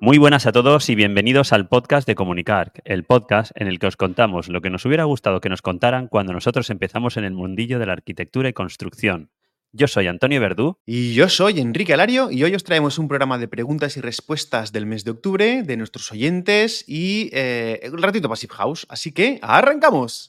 Muy buenas a todos y bienvenidos al podcast de Comunicar, el podcast en el que os contamos lo que nos hubiera gustado que nos contaran cuando nosotros empezamos en el mundillo de la arquitectura y construcción. Yo soy Antonio Verdú. Y yo soy Enrique Alario y hoy os traemos un programa de preguntas y respuestas del mes de octubre de nuestros oyentes y eh, un ratito Passive House. Así que arrancamos.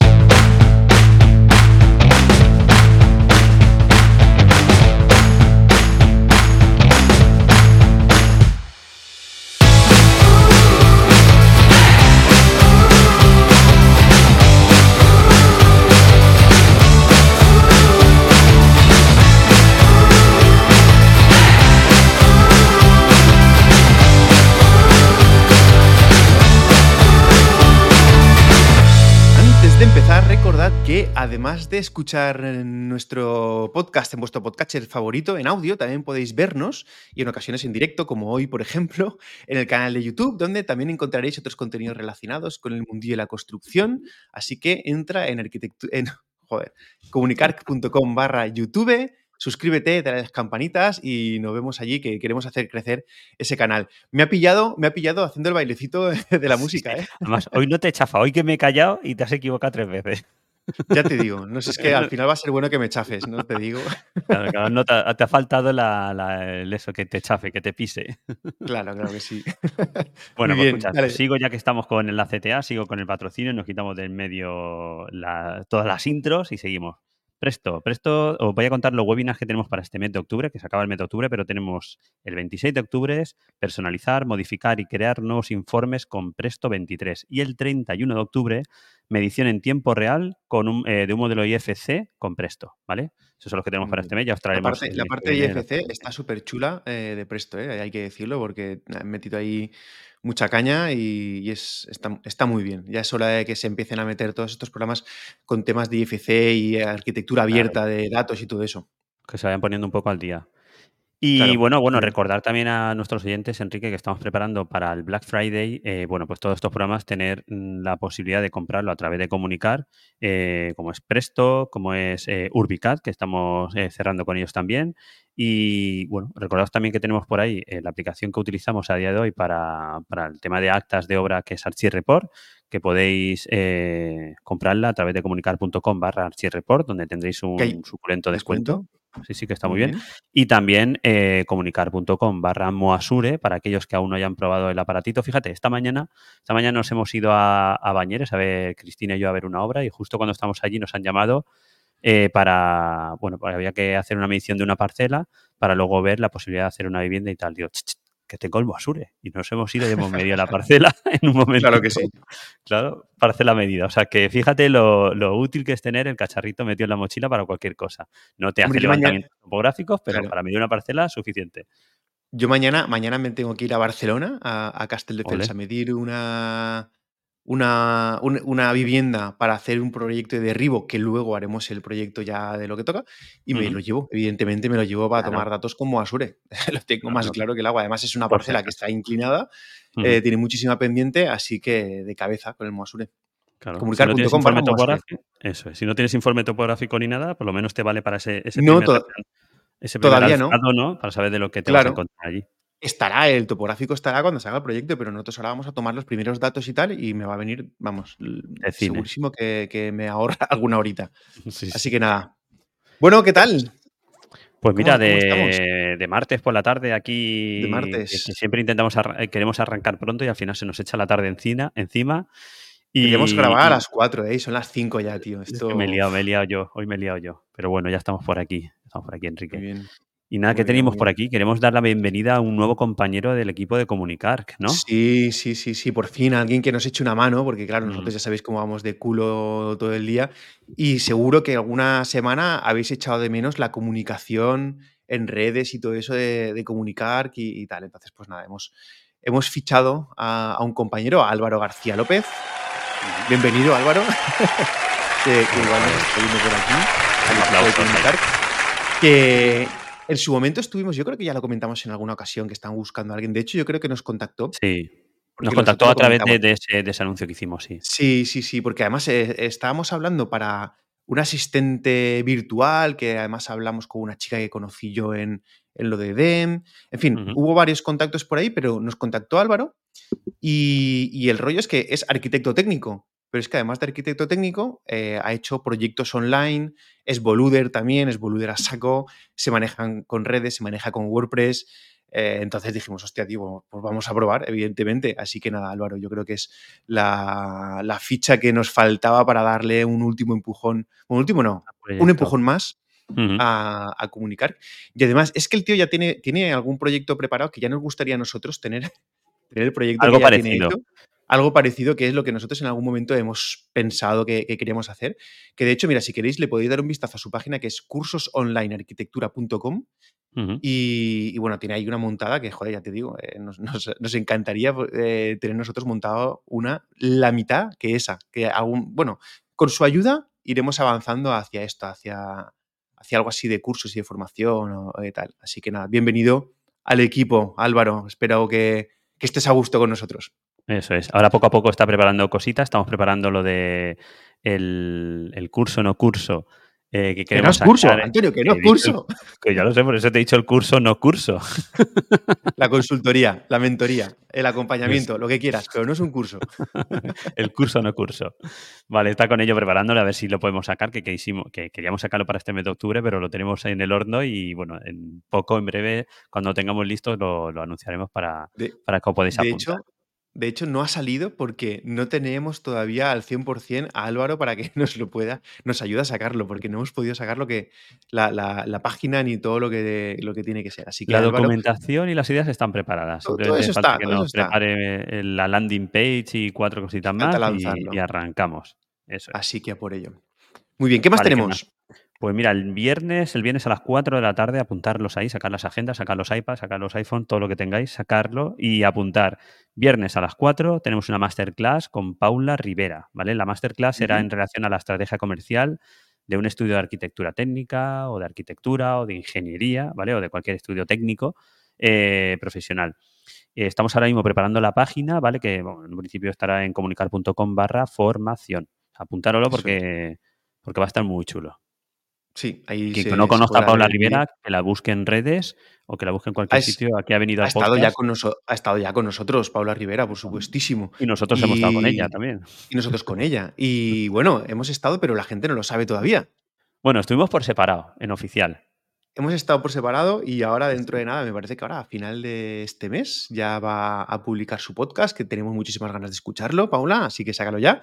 Que además de escuchar nuestro podcast en vuestro podcatcher favorito en audio, también podéis vernos y en ocasiones en directo, como hoy, por ejemplo, en el canal de YouTube, donde también encontraréis otros contenidos relacionados con el mundillo de la construcción. Así que entra en arquitectura, en joder, comunicar.com barra YouTube suscríbete, dale las campanitas y nos vemos allí que queremos hacer crecer ese canal. Me ha pillado, me ha pillado haciendo el bailecito de la música, ¿eh? Además, hoy no te chafa, hoy que me he callado y te has equivocado tres veces. Ya te digo, no sé, es que al final va a ser bueno que me chafes, ¿no? Te digo. Claro, no te, ha faltado el eso, que te chafe, que te pise. Claro, claro que sí. Bueno, pues escucha, sigo ya que estamos con la CTA, sigo con el patrocinio, nos quitamos del medio todas las intros y seguimos. Presto, Presto, os voy a contar los webinars que tenemos para este mes de octubre, que se acaba el mes de octubre, pero tenemos el 26 de octubre, personalizar, modificar y crear nuevos informes con Presto 23. Y el 31 de octubre, medición en tiempo real con un, eh, de un modelo IFC con Presto, ¿vale? Esos son los que tenemos para este mes, ya os traeremos. La parte, de IFC está súper chula eh, de Presto, ¿eh? hay que decirlo, porque han metido ahí mucha caña y, es, está, muy bien. Ya es hora de que se empiecen a meter todos estos programas con temas de IFC y arquitectura abierta de datos y todo eso. Que se vayan poniendo un poco al día. Y bueno, bueno, recordar también a nuestros oyentes, Enrique, que estamos preparando para el Black Friday, eh, bueno, pues todos estos programas tener mm, la posibilidad de comprarlo a través de comunicar, eh, como es Presto, como es eh, Urbicat, que estamos cerrando con ellos también. Y bueno, recordad también que tenemos por ahí la aplicación que utilizamos a día de hoy para, el tema de actas de obra, que es Report, que podéis comprarla a través de comunicar.com barra Report, donde tendréis un suculento descuento. Sí, sí, que está muy, bien. Y también eh, comunicar.com barra Moasure para aquellos que aún no hayan probado el aparatito. Fíjate, esta mañana, esta mañana nos hemos ido a, a Bañeres a ver, Cristina y yo, a ver una obra y justo cuando estamos allí nos han llamado eh, para, bueno, pues había que hacer una medición de una parcela para luego ver la posibilidad de hacer una vivienda y tal. Digo, que tengo el Moasure. Y nos hemos ido y hemos medido la parcela en un momento. Claro que sí. Claro, parcela medida. O sea que fíjate lo, útil que es tener el cacharrito metido en la mochila para cualquier cosa. No te hace levantamientos topográficos, pero para medir una parcela suficiente. Yo mañana, mañana me tengo que ir a Barcelona, a, a Castelldefels, a medir una, una, una, vivienda para hacer un proyecto de derribo, que luego haremos el proyecto ya de lo que toca, y me lo llevo, evidentemente me lo llevo para tomar datos como Asure. lo tengo más claro que el agua. Además es una parcela que está inclinada, eh, tiene muchísima pendiente, así que de cabeza con el Moasure. Claro. Comunicar.com Eso es. Si no tienes informe topográfico ni nada, por lo menos te vale para ese, ese no, ese todavía no. Para saber de lo que te vas a encontrar allí. Estará, el topográfico estará cuando se haga el proyecto, pero nosotros ahora vamos a tomar los primeros datos y tal, y me va a venir, vamos, segurísimo que, me ahorra alguna horita. Así que nada. Bueno, ¿qué tal? Pues mira, de, martes por la tarde aquí. De martes. siempre intentamos queremos arrancar pronto y al final se nos echa la tarde encima. encima y Queríamos grabar a las 4, ¿eh? son las 5 ya, tío. Esto... me he liado, me he liado yo. Hoy me he liado yo. Pero bueno, ya estamos por aquí. Estamos por aquí, Enrique. Muy bien. Y nada, ¿qué tenemos por aquí? Queremos dar la bienvenida a un nuevo compañero del equipo de Comunicar, ¿no? Sí, sí, sí, sí, por fin alguien que nos eche una mano, porque claro, nosotros ya sabéis cómo vamos de culo todo el día y seguro que alguna semana habéis echado de menos la comunicación en redes y todo eso de, Comunicar y, tal. Entonces, pues nada, hemos, hemos fichado a, un compañero, Álvaro García López. Bienvenido, Álvaro. que, igual nos está viendo por aquí. de Comunicar. Que en su momento estuvimos, yo creo que ya lo comentamos en alguna ocasión que están buscando a alguien. De hecho, yo creo que nos contactó. Sí. Nos contactó a través de, ese, anuncio que hicimos, sí. Sí, sí, sí, porque además eh, estábamos hablando para un asistente virtual, que además hablamos con una chica que conocí yo en, en lo de DEM. En fin, hubo varios contactos por ahí, pero nos contactó Álvaro y, el rollo es que es arquitecto técnico. Pero es que además de arquitecto técnico, eh, ha hecho proyectos online, es Boluder también, es Boluder a saco, se manejan con redes, se maneja con WordPress. Eh, entonces dijimos, hostia, tío, pues vamos a probar, evidentemente. Así que nada, Álvaro, yo creo que es la, ficha que nos faltaba para darle un último empujón. Un último no, un empujón más a, comunicar. Y además, es que el tío ya tiene, tiene algún proyecto preparado que ya nos gustaría a nosotros tener, tener el proyecto algo parecido. Algo parecido que es lo que nosotros en algún momento hemos pensado que, queríamos hacer. Que de hecho, mira, si queréis, le podéis dar un vistazo a su página que es cursosonlinearquitectura.com. y, bueno, tiene ahí una montada que, joder, ya te digo, eh, nos, encantaría eh, tener nosotros montado una, la mitad que esa. Que aún, bueno, con su ayuda iremos avanzando hacia esto, hacia, hacia algo así de cursos y de formación o, tal. Así que nada, bienvenido al equipo, Álvaro. Espero que, estés a gusto con nosotros. Eso es. Ahora poco a poco está preparando cositas. Estamos preparando lo de el, el curso, no curso eh, que, no es curso, Antonio, que no es curso. que ya lo sé, por eso te he dicho el curso, no curso. La consultoría, la mentoría, el acompañamiento, lo que quieras, pero no es un curso. el curso, no curso. Vale, está con ello preparándolo a ver si lo podemos sacar, que, que queríamos sacarlo para este mes de octubre, pero lo tenemos ahí en el horno y bueno, en poco, en breve, cuando tengamos listo, lo, anunciaremos para, para que os podáis apuntar. De hecho, no ha salido porque no tenemos todavía al 100% a Álvaro para que nos lo pueda, nos ayude a sacarlo, porque no hemos podido sacar lo que, la, página ni todo lo que, lo que tiene que ser. Así que la documentación y las ideas están preparadas. Todo, eso está, que nos prepare la landing page y cuatro cositas más y, arrancamos. Eso Así que a por ello. Muy bien, ¿qué más tenemos? Pues mira, el viernes, el viernes a las 4 de la tarde, apuntarlos ahí, sacar las agendas, sacar los iPads, sacar los iPhones, todo lo que tengáis, sacarlo y apuntar. Viernes a las 4 tenemos una masterclass con Paula Rivera, ¿vale? La masterclass será en relación a la estrategia comercial de un estudio de arquitectura técnica o de arquitectura o de ingeniería, ¿vale? O de cualquier estudio técnico eh, profesional. Eh, estamos ahora mismo preparando la página, ¿vale? Que en principio estará en comunicar.com barra formación. Apuntárolo porque, porque va a estar muy chulo. Sí, ahí Quien no conozca a Paula Rivera, que la busque en redes o que la busque en cualquier sitio. Aquí ha venido ha estado ya con Ha estado ya con nosotros, Paula Rivera, por supuestísimo. Y nosotros hemos estado con ella también. Y nosotros con ella. Y bueno, hemos estado, pero la gente no lo sabe todavía. Bueno, estuvimos por separado, en oficial. Hemos estado por separado y ahora dentro de nada, me parece que ahora a final de este mes ya va a publicar su podcast, que tenemos muchísimas ganas de escucharlo, Paula, así que sácalo ya.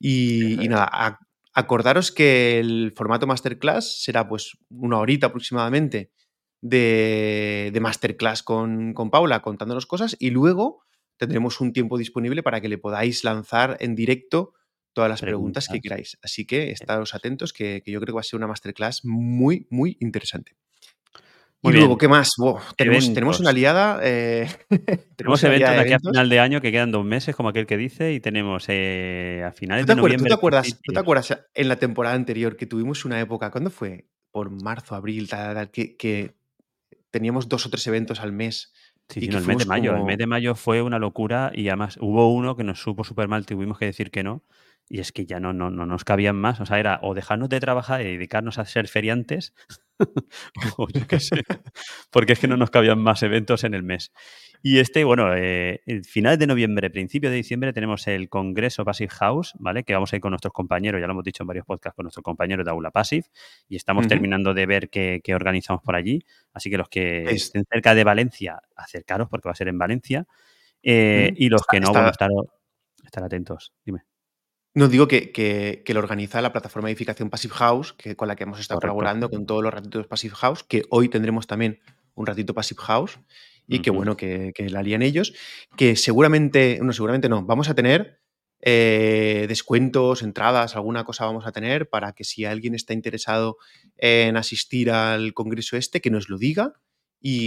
Y, y nada, Acordaros que el formato masterclass será pues una horita aproximadamente de, masterclass con, Paula contándonos cosas y luego tendremos un tiempo disponible para que le podáis lanzar en directo todas las preguntas, que queráis. Así que estaros atentos que, que, yo creo que va a ser una masterclass muy, muy interesante y luego, ¿qué más? tenemos, tenemos, una aliada. Eh, tenemos, eventos de aquí a final de año que quedan dos meses, como aquel que dice, y tenemos eh, a finales de noviembre. ¿tú te, acuerdas, ¿tú te, acuerdas, en la temporada anterior que tuvimos una época, ¿cuándo fue? Por marzo, abril, tal, que, que teníamos dos o tres eventos al mes. Sí, el mes de mayo. El mes de mayo fue una locura y además hubo uno que nos supo súper mal, tuvimos que decir que no. Y es que ya no, no, no nos cabían más. O sea, era o dejarnos de trabajar y dedicarnos a ser feriantes, o yo qué sé, porque es que no nos cabían más eventos en el mes. Y este, bueno, eh, el final de noviembre, principio de diciembre, tenemos el Congreso Passive House, ¿vale? Que vamos a ir con nuestros compañeros, ya lo hemos dicho en varios podcasts, con nuestros compañeros de Aula Passive, y estamos terminando de ver qué, organizamos por allí. Así que los que estén cerca de Valencia, acercaros, porque va a ser en Valencia. Eh, y los que no, bueno, estar, estar atentos. Dime. No digo que, que, lo organiza la plataforma de edificación Passive House, que, con la que hemos estado colaborando con todos los ratitos Passive House, que hoy tendremos también un ratito Passive House y que bueno que, la harían ellos, que seguramente, no, seguramente no, vamos a tener eh, descuentos, entradas, alguna cosa vamos a tener para que si alguien está interesado en asistir al congreso este, que nos lo diga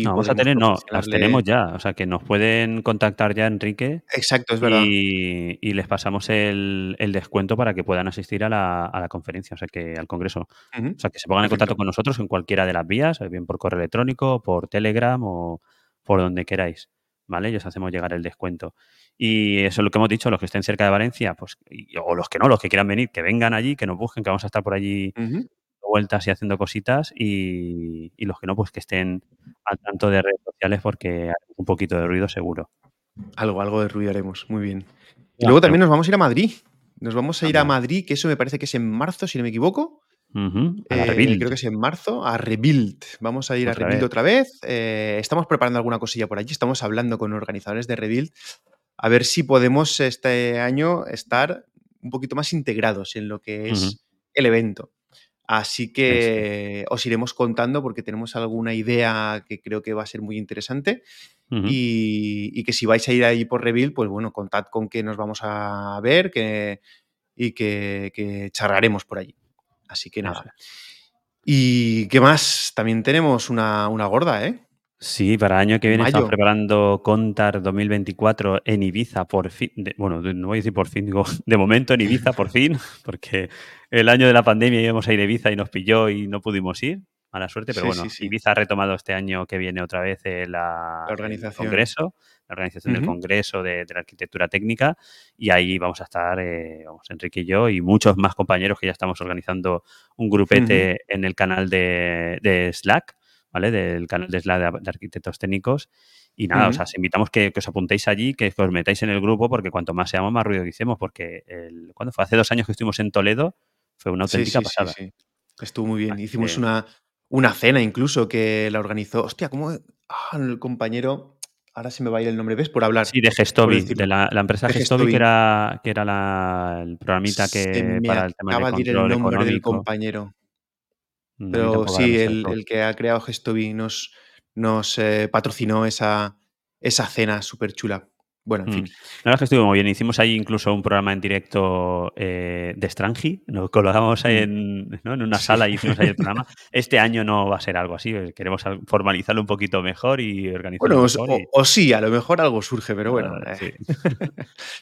no, vamos a tener, no, las tenemos ya. O sea, que nos pueden contactar ya, Enrique. Exacto, es verdad. Y, les pasamos el, descuento para que puedan asistir a la, conferencia, o sea, que al congreso. O sea, que se pongan en contacto con nosotros en cualquiera de las vías, bien por correo electrónico, por Telegram o por donde queráis. ¿Vale? Y os hacemos llegar el descuento. Y eso es lo que hemos dicho, los que estén cerca de Valencia, pues, o los que no, los que quieran venir, que vengan allí, que nos busquen, que vamos a estar por allí vueltas y haciendo cositas y, los que no, pues que estén al tanto de redes sociales porque hay un poquito de ruido seguro. Algo, algo de ruido haremos, muy bien. Y luego también nos vamos a ir a Madrid. Nos vamos a ir a Madrid, que eso me parece que es en marzo, si no me equivoco. Eh, creo que es en marzo, a Rebuild. Vamos a ir a Rebuild otra vez. Eh, estamos preparando alguna cosilla por allí. Estamos hablando con organizadores de Rebuild a ver si podemos este año estar un poquito más integrados en lo que es el evento. Así que os iremos contando porque tenemos alguna idea que creo que va a ser muy interesante. y, que si vais a ir ahí por Reveal, pues bueno, contad con que nos vamos a ver que, y que, charlaremos por allí. Así que nada. ¿Y qué más? También tenemos una, una gorda, ¿eh? Sí, para el año que viene estamos preparando Contar 2024 en Ibiza, por fin. bueno, no voy a decir por fin, digo, de momento en Ibiza, por fin, porque el año de la pandemia íbamos a ir a Ibiza y nos pilló y no pudimos ir. Mala suerte, pero bueno, Ibiza ha retomado este año que viene otra vez la, organización. el congreso, la organización del congreso de, la arquitectura técnica y ahí vamos a estar, eh, vamos, Enrique y yo y muchos más compañeros que ya estamos organizando un grupete en el canal de Slack ¿vale? Del canal de Slack de, arquitectos técnicos. Y nada, o sea, os invitamos que, os apuntéis allí, que os metáis en el grupo, porque cuanto más seamos, más ruido hicimos, porque el, cuando fue hace dos años que estuvimos en Toledo, fue una auténtica pasada. Sí, Estuvo muy bien. Hicimos una, una cena incluso que la organizó. Hostia, ¿cómo? Ah, el compañero. Ahora se me va a ir el nombre, ¿ves? Por hablar. Sí, de Gestobi, de la, empresa Gestobi, que era, que era la, el programita que para el tema de control el nombre del compañero. Pero sí, el, que ha creado Gestobi nos, nos eh, patrocinó esa, esa cena súper chula. Bueno, en fin. Mm. La verdad es que estuvo muy bien. Hicimos ahí incluso un programa en directo eh, de Strangi. Nos colocamos ahí mm. en, en una sala y hicimos ahí el programa. Este año no va a ser algo así. Eh, queremos formalizarlo un poquito mejor y organizarlo mejor. O, sí, a lo mejor algo surge, pero bueno. Ah, eh.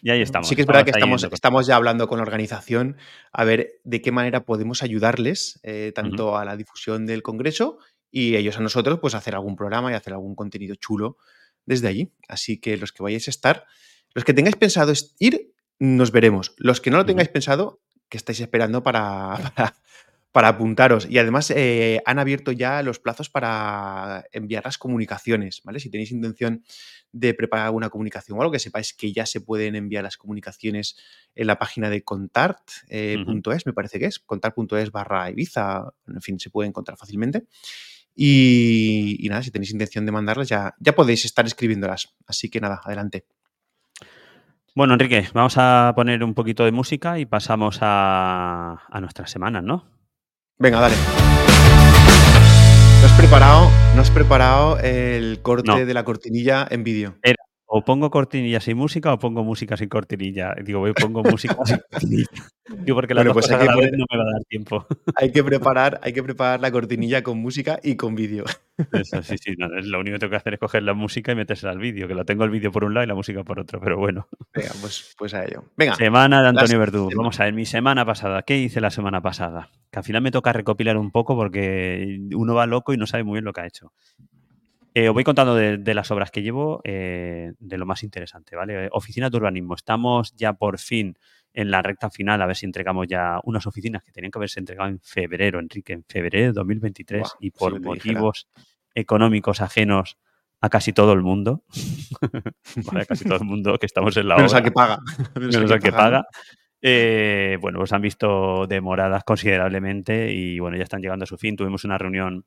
y ahí estamos. Sí que es verdad que estamos, estamos ya hablando con la organización a ver de qué manera podemos ayudarles tanto a la difusión del Congreso y ellos a nosotros, pues hacer algún programa y hacer algún contenido chulo desde allí. Así que los que vayáis a estar, los que tengáis pensado ir, nos veremos. Los que no lo tengáis pensado, que estáis esperando para, para, apuntaros. Y además eh, han abierto ya los plazos para enviar las comunicaciones, ¿vale? Si tenéis intención de preparar una comunicación o algo, que sepáis que ya se pueden enviar las comunicaciones en la página de contart.es, eh, me parece que es, contart.es barra Ibiza, en fin, se puede encontrar fácilmente. Y, nada, si tenéis intención de mandarlas, ya, ya podéis estar escribiéndolas. Así que nada, adelante. Bueno, Enrique, vamos a poner un poquito de música y pasamos a, a nuestras semanas, ¿no? Venga, dale. ¿No has preparado, no has preparado el corte de la cortinilla en vídeo? O pongo cortinilla sin música o pongo música sin cortinilla. Digo, voy, pongo música sin cortinilla. Digo, porque la bueno, pues no me va a dar tiempo. Hay que preparar, hay que preparar la cortinilla con música y con vídeo. Eso, sí, sí. lo único que tengo que hacer es coger la música y meterse al vídeo, que lo tengo el vídeo por un lado y la música por otro, pero bueno. Venga, pues, pues a ello. Venga. Semana de Antonio Verdú. Vamos a ver, mi semana pasada. ¿Qué hice la semana pasada? Que al final me toca recopilar un poco porque uno va loco y no sabe muy bien lo que ha hecho. Eh, os voy contando de, las obras que llevo, eh, de lo más interesante, ¿vale? Oficinas de urbanismo. Estamos ya por fin en la recta final, a ver si entregamos ya unas oficinas que tenían que haberse entregado en febrero, Enrique, en febrero de 2023, y por motivos económicos ajenos a casi todo el mundo, a casi todo el mundo que estamos en la Menos obra. que paga. Menos, al que paga. Eh, bueno, pues han visto demoradas considerablemente y bueno, ya están llegando a su fin. Tuvimos una reunión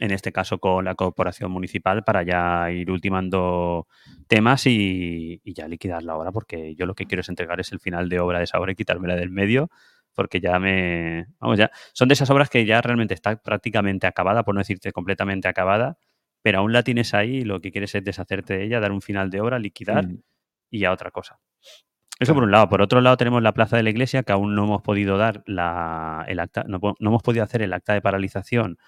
en este caso con la corporación municipal, para ya ir ultimando temas y, ya liquidar la obra, porque yo lo que quiero es entregar es el final de obra de esa obra y quitármela del medio, porque ya me... Vamos, ya... Son de esas obras que ya realmente está prácticamente acabada, por no decirte completamente acabada, pero aún la tienes ahí y lo que quieres es deshacerte de ella, dar un final de obra, liquidar mm. y a otra cosa. Eso por un lado. Por otro lado tenemos la plaza de la iglesia, que aún no hemos podido dar la, el acta, no hemos podido hacer el acta de paralización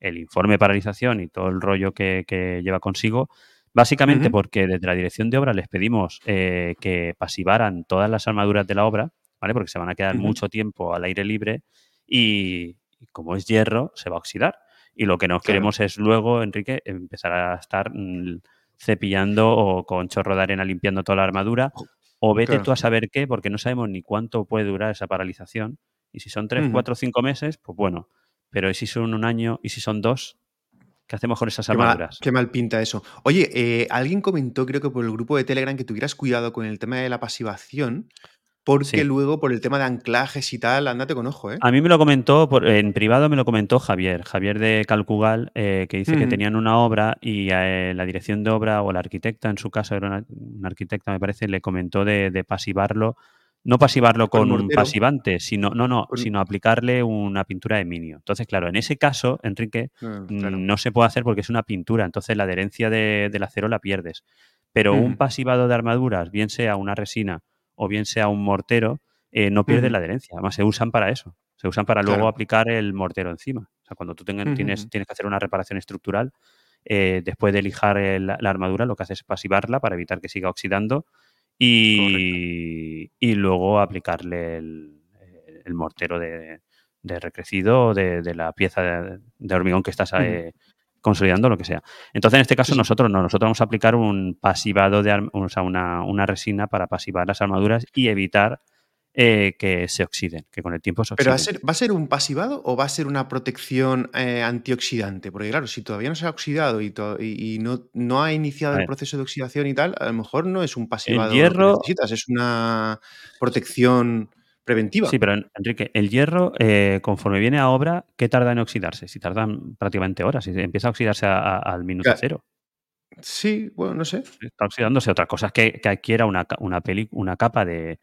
el informe de paralización y todo el rollo que, lleva consigo, básicamente porque desde la dirección de obra les pedimos eh, que pasivaran todas las armaduras de la obra, ¿vale? Porque se van a quedar mucho tiempo al aire libre y, como es hierro, se va a oxidar. Y lo que no queremos es luego, Enrique, empezar a estar mm, cepillando o con chorro de arena limpiando toda la armadura. O vete tú a saber qué, porque no sabemos ni cuánto puede durar esa paralización. Y si son tres, cuatro, cinco meses, pues bueno, pero ¿y si son un año? ¿Y si son dos? ¿Qué hacemos con esas armaduras? Qué mal, pinta eso. Oye, eh, alguien comentó, creo que por el grupo de Telegram, que tuvieras cuidado con el tema de la pasivación, porque luego por el tema de anclajes y tal, ándate con ojo, ¿eh? A mí me lo comentó, en privado me lo comentó Javier, Javier de Calcugal, eh, que dice que tenían una obra y eh, la dirección de obra o la arquitecta, en su caso era una, arquitecta me parece, le comentó de, pasivarlo, no pasivarlo con, un pasivante, sino, no, no, sino aplicarle una pintura de minio. Entonces, claro, en ese caso, Enrique, ah, no se puede hacer porque es una pintura, entonces la adherencia del acero la pierdes. Pero un pasivado de armaduras, bien sea una resina, o bien sea un mortero, eh, no pierden la adherencia. Además, se usan para eso. Se usan para luego aplicar el mortero encima. O sea, cuando tú tienes, tienes que hacer una reparación estructural, eh, después de lijar la armadura, lo que haces es pasivarla para evitar que siga oxidando y, y luego aplicarle el, mortero de, recrecido de, de, la pieza de, hormigón que estás eh, consolidando lo que sea. Entonces, en este caso, nosotros no, nosotros vamos a aplicar un pasivado de o sea, una, resina para pasivar las armaduras y evitar eh, que se oxiden, que con el tiempo se oxiden. ¿Pero va a ser, va a ser un pasivado o va a ser una protección eh, antioxidante? Porque claro, si todavía no se ha oxidado y, y, no, no, ha iniciado el proceso de oxidación y tal, a lo mejor no es un pasivado el hierro, que necesitas, es una protección preventiva. Sí, pero Enrique, el hierro, eh, conforme viene a obra, ¿qué tarda en oxidarse? Si tardan prácticamente horas, si empieza a oxidarse al minuto cero. Sí, bueno, no sé. Está oxidándose. Otra cosa es que, adquiera una, una, una capa de,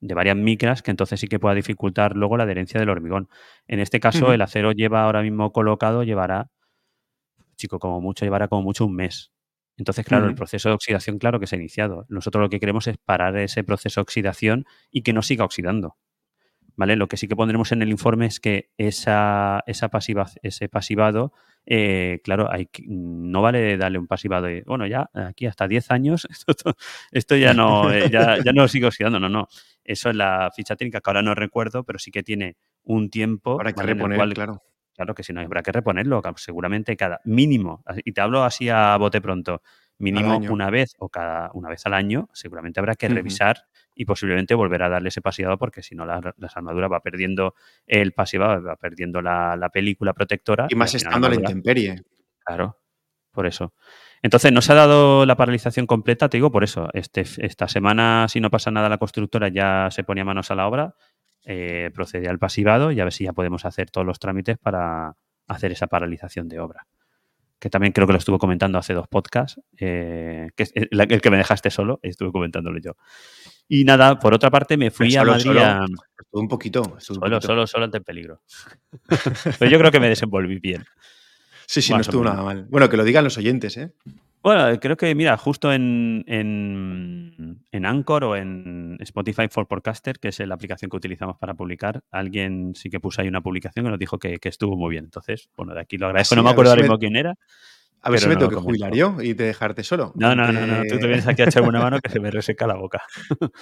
varias micras que entonces sí que pueda dificultar luego la adherencia del hormigón. En este caso, el acero lleva ahora mismo colocado, llevará, chico, como mucho, llevará como mucho un mes. Entonces, claro, el proceso de oxidación, claro que se ha iniciado. Nosotros lo que queremos es parar ese proceso de oxidación y que no siga oxidando. ¿vale? Lo que sí que pondremos en el informe es que esa, esa pasiva, ese pasivado, eh, claro, hay, no vale darle un pasivado de, bueno, ya aquí hasta 10 años, esto, ya, no, eh, ya, no sigue oxidando, no, no. Eso es la ficha técnica que ahora no recuerdo, pero sí que tiene un tiempo. Para que reponer, claro. Claro que si no, habrá que reponerlo, seguramente cada mínimo, y te hablo así a bote pronto, mínimo una vez o cada una vez al año, seguramente habrá que revisar y posiblemente volver a darle ese pasivado porque si no la, las armaduras va perdiendo el pasivado, va perdiendo la, película protectora. Y más estando a la intemperie. Claro, por eso. Entonces, no se ha dado la paralización completa, te digo por eso. Este, esta semana, si no pasa nada, la constructora ya se ponía manos a la obra, eh, procedía al pasivado y a ver si ya podemos hacer todos los trámites para hacer esa paralización de obra que también creo que lo estuve comentando hace dos podcasts, eh, que es el, que me dejaste solo, estuve comentándolo yo. Y nada, por otra parte me fui a Madrid un poquito. solo, solo, solo ante el peligro. Pero yo creo que me desenvolví bien. Sí, sí, no estuvo nada mal. Bueno, que lo digan los oyentes, ¿eh? Bueno, creo que, mira, justo en, en, en, Anchor o en Spotify for Podcaster, que es la aplicación que utilizamos para publicar, alguien sí que puso ahí una publicación que nos dijo que, estuvo muy bien. Entonces, bueno, de aquí lo agradezco. no me acuerdo ahora mismo quién era. A ver si me tengo que jubilar yo y te dejarte solo. No, no, no, no, tú te vienes aquí a echarme una mano que se me reseca la boca.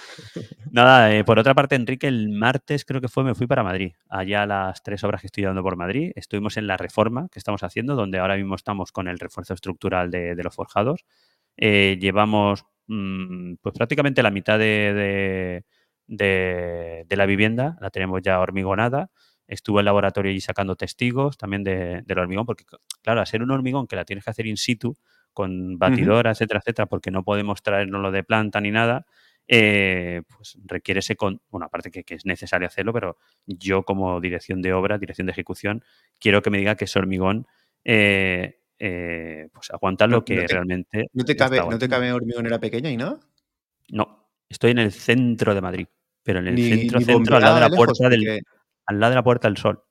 Nada, eh, por otra parte, Enrique, el martes creo que fue, me fui para Madrid. Allá las tres obras que estoy dando por Madrid. Estuvimos en la reforma que estamos haciendo, donde ahora mismo estamos con el refuerzo estructural de, los forjados. Eh, llevamos mm, pues prácticamente la mitad de, de la vivienda, la tenemos ya hormigonada estuve en el laboratorio y sacando testigos también de, del hormigón, porque claro, a ser un hormigón que la tienes que hacer in situ, con batidora, etcétera, etcétera, porque no podemos traernos de planta ni nada, eh, pues requiere ese, con, bueno, aparte que, es necesario hacerlo, pero yo como dirección de obra, dirección de ejecución, quiero que me diga que ese hormigón eh, eh, pues aguanta lo que realmente... ¿No te cabe, ¿no te cabe hormigonera pequeña y nada? No, estoy en el centro de Madrid, pero en el centro, centro, al lado de la puerta del al lado de la Puerta del Sol.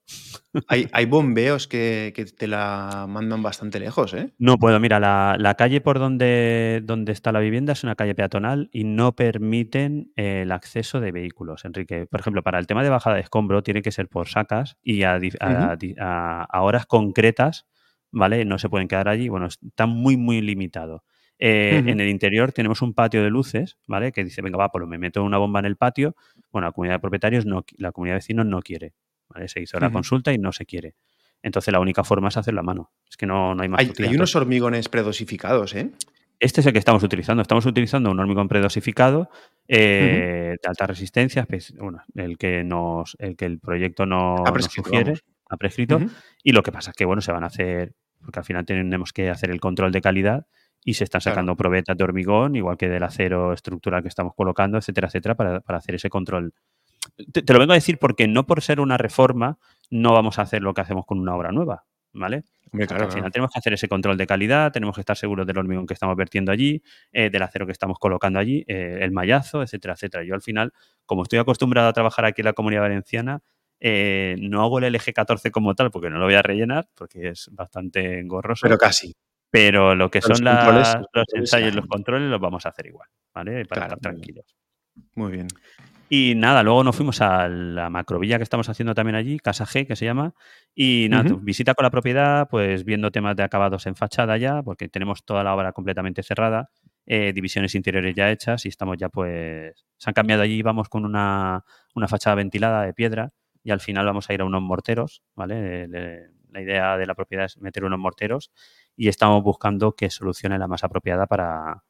Hay, bombeos que, te la mandan bastante lejos, ¿eh? No puedo. Mira, la, calle por donde, donde, está la vivienda es una calle peatonal y no permiten el acceso de vehículos, Enrique. Por ejemplo, para el tema de bajada de escombro tiene que ser por sacas y a, horas concretas, ¿vale? No se pueden quedar allí. Bueno, está muy, muy limitado. Eh, en el interior tenemos un patio de luces, ¿vale? Que dice, venga, va, pues me meto una bomba en el patio. Bueno, la comunidad de propietarios, no, la comunidad de vecinos no quiere. ¿vale? Se hizo la consulta y no se quiere. Entonces la única forma es hacerlo a mano. Es que no, no hay más. Hay, hay unos hormigones predosificados, ¿eh? Este es el que estamos utilizando. Estamos utilizando un hormigón predosificado eh, de alta resistencia, bueno, el que nos, el que el proyecto no, nos sugiere. ha prescrito. Y lo que pasa es que, bueno, se van a hacer, porque al final tenemos que hacer el control de calidad y se están sacando probetas de hormigón, igual que del acero estructural que estamos colocando, etcétera, etcétera, para, hacer ese control. Te, lo vengo a decir porque no por ser una reforma no vamos a hacer lo que hacemos con una obra nueva, ¿vale? al final tenemos que hacer ese control de calidad, tenemos que estar seguros del hormigón que estamos vertiendo allí, eh, del acero que estamos colocando allí, eh, el mallazo, etcétera, etcétera. Yo al final, como estoy acostumbrado a trabajar aquí en la Comunidad Valenciana, eh, no hago el eje 14 como tal porque no lo voy a rellenar porque es bastante engorroso. Pero casi. Pero lo que son los, los ensayos y los controles los vamos a hacer igual, ¿vale? Para estar tranquilos. Muy bien. Y nada, luego nos fuimos a la macrovilla que estamos haciendo también allí, Casa G, que se llama. Y nada, visita con la propiedad, pues viendo temas de acabados en fachada ya, porque tenemos toda la obra completamente cerrada, eh, divisiones interiores ya hechas y estamos ya pues... Se han cambiado allí, vamos con una, una fachada ventilada de piedra y al final vamos a ir a unos morteros, ¿vale? la idea de la propiedad es meter unos morteros y estamos buscando que solucione la más apropiada para,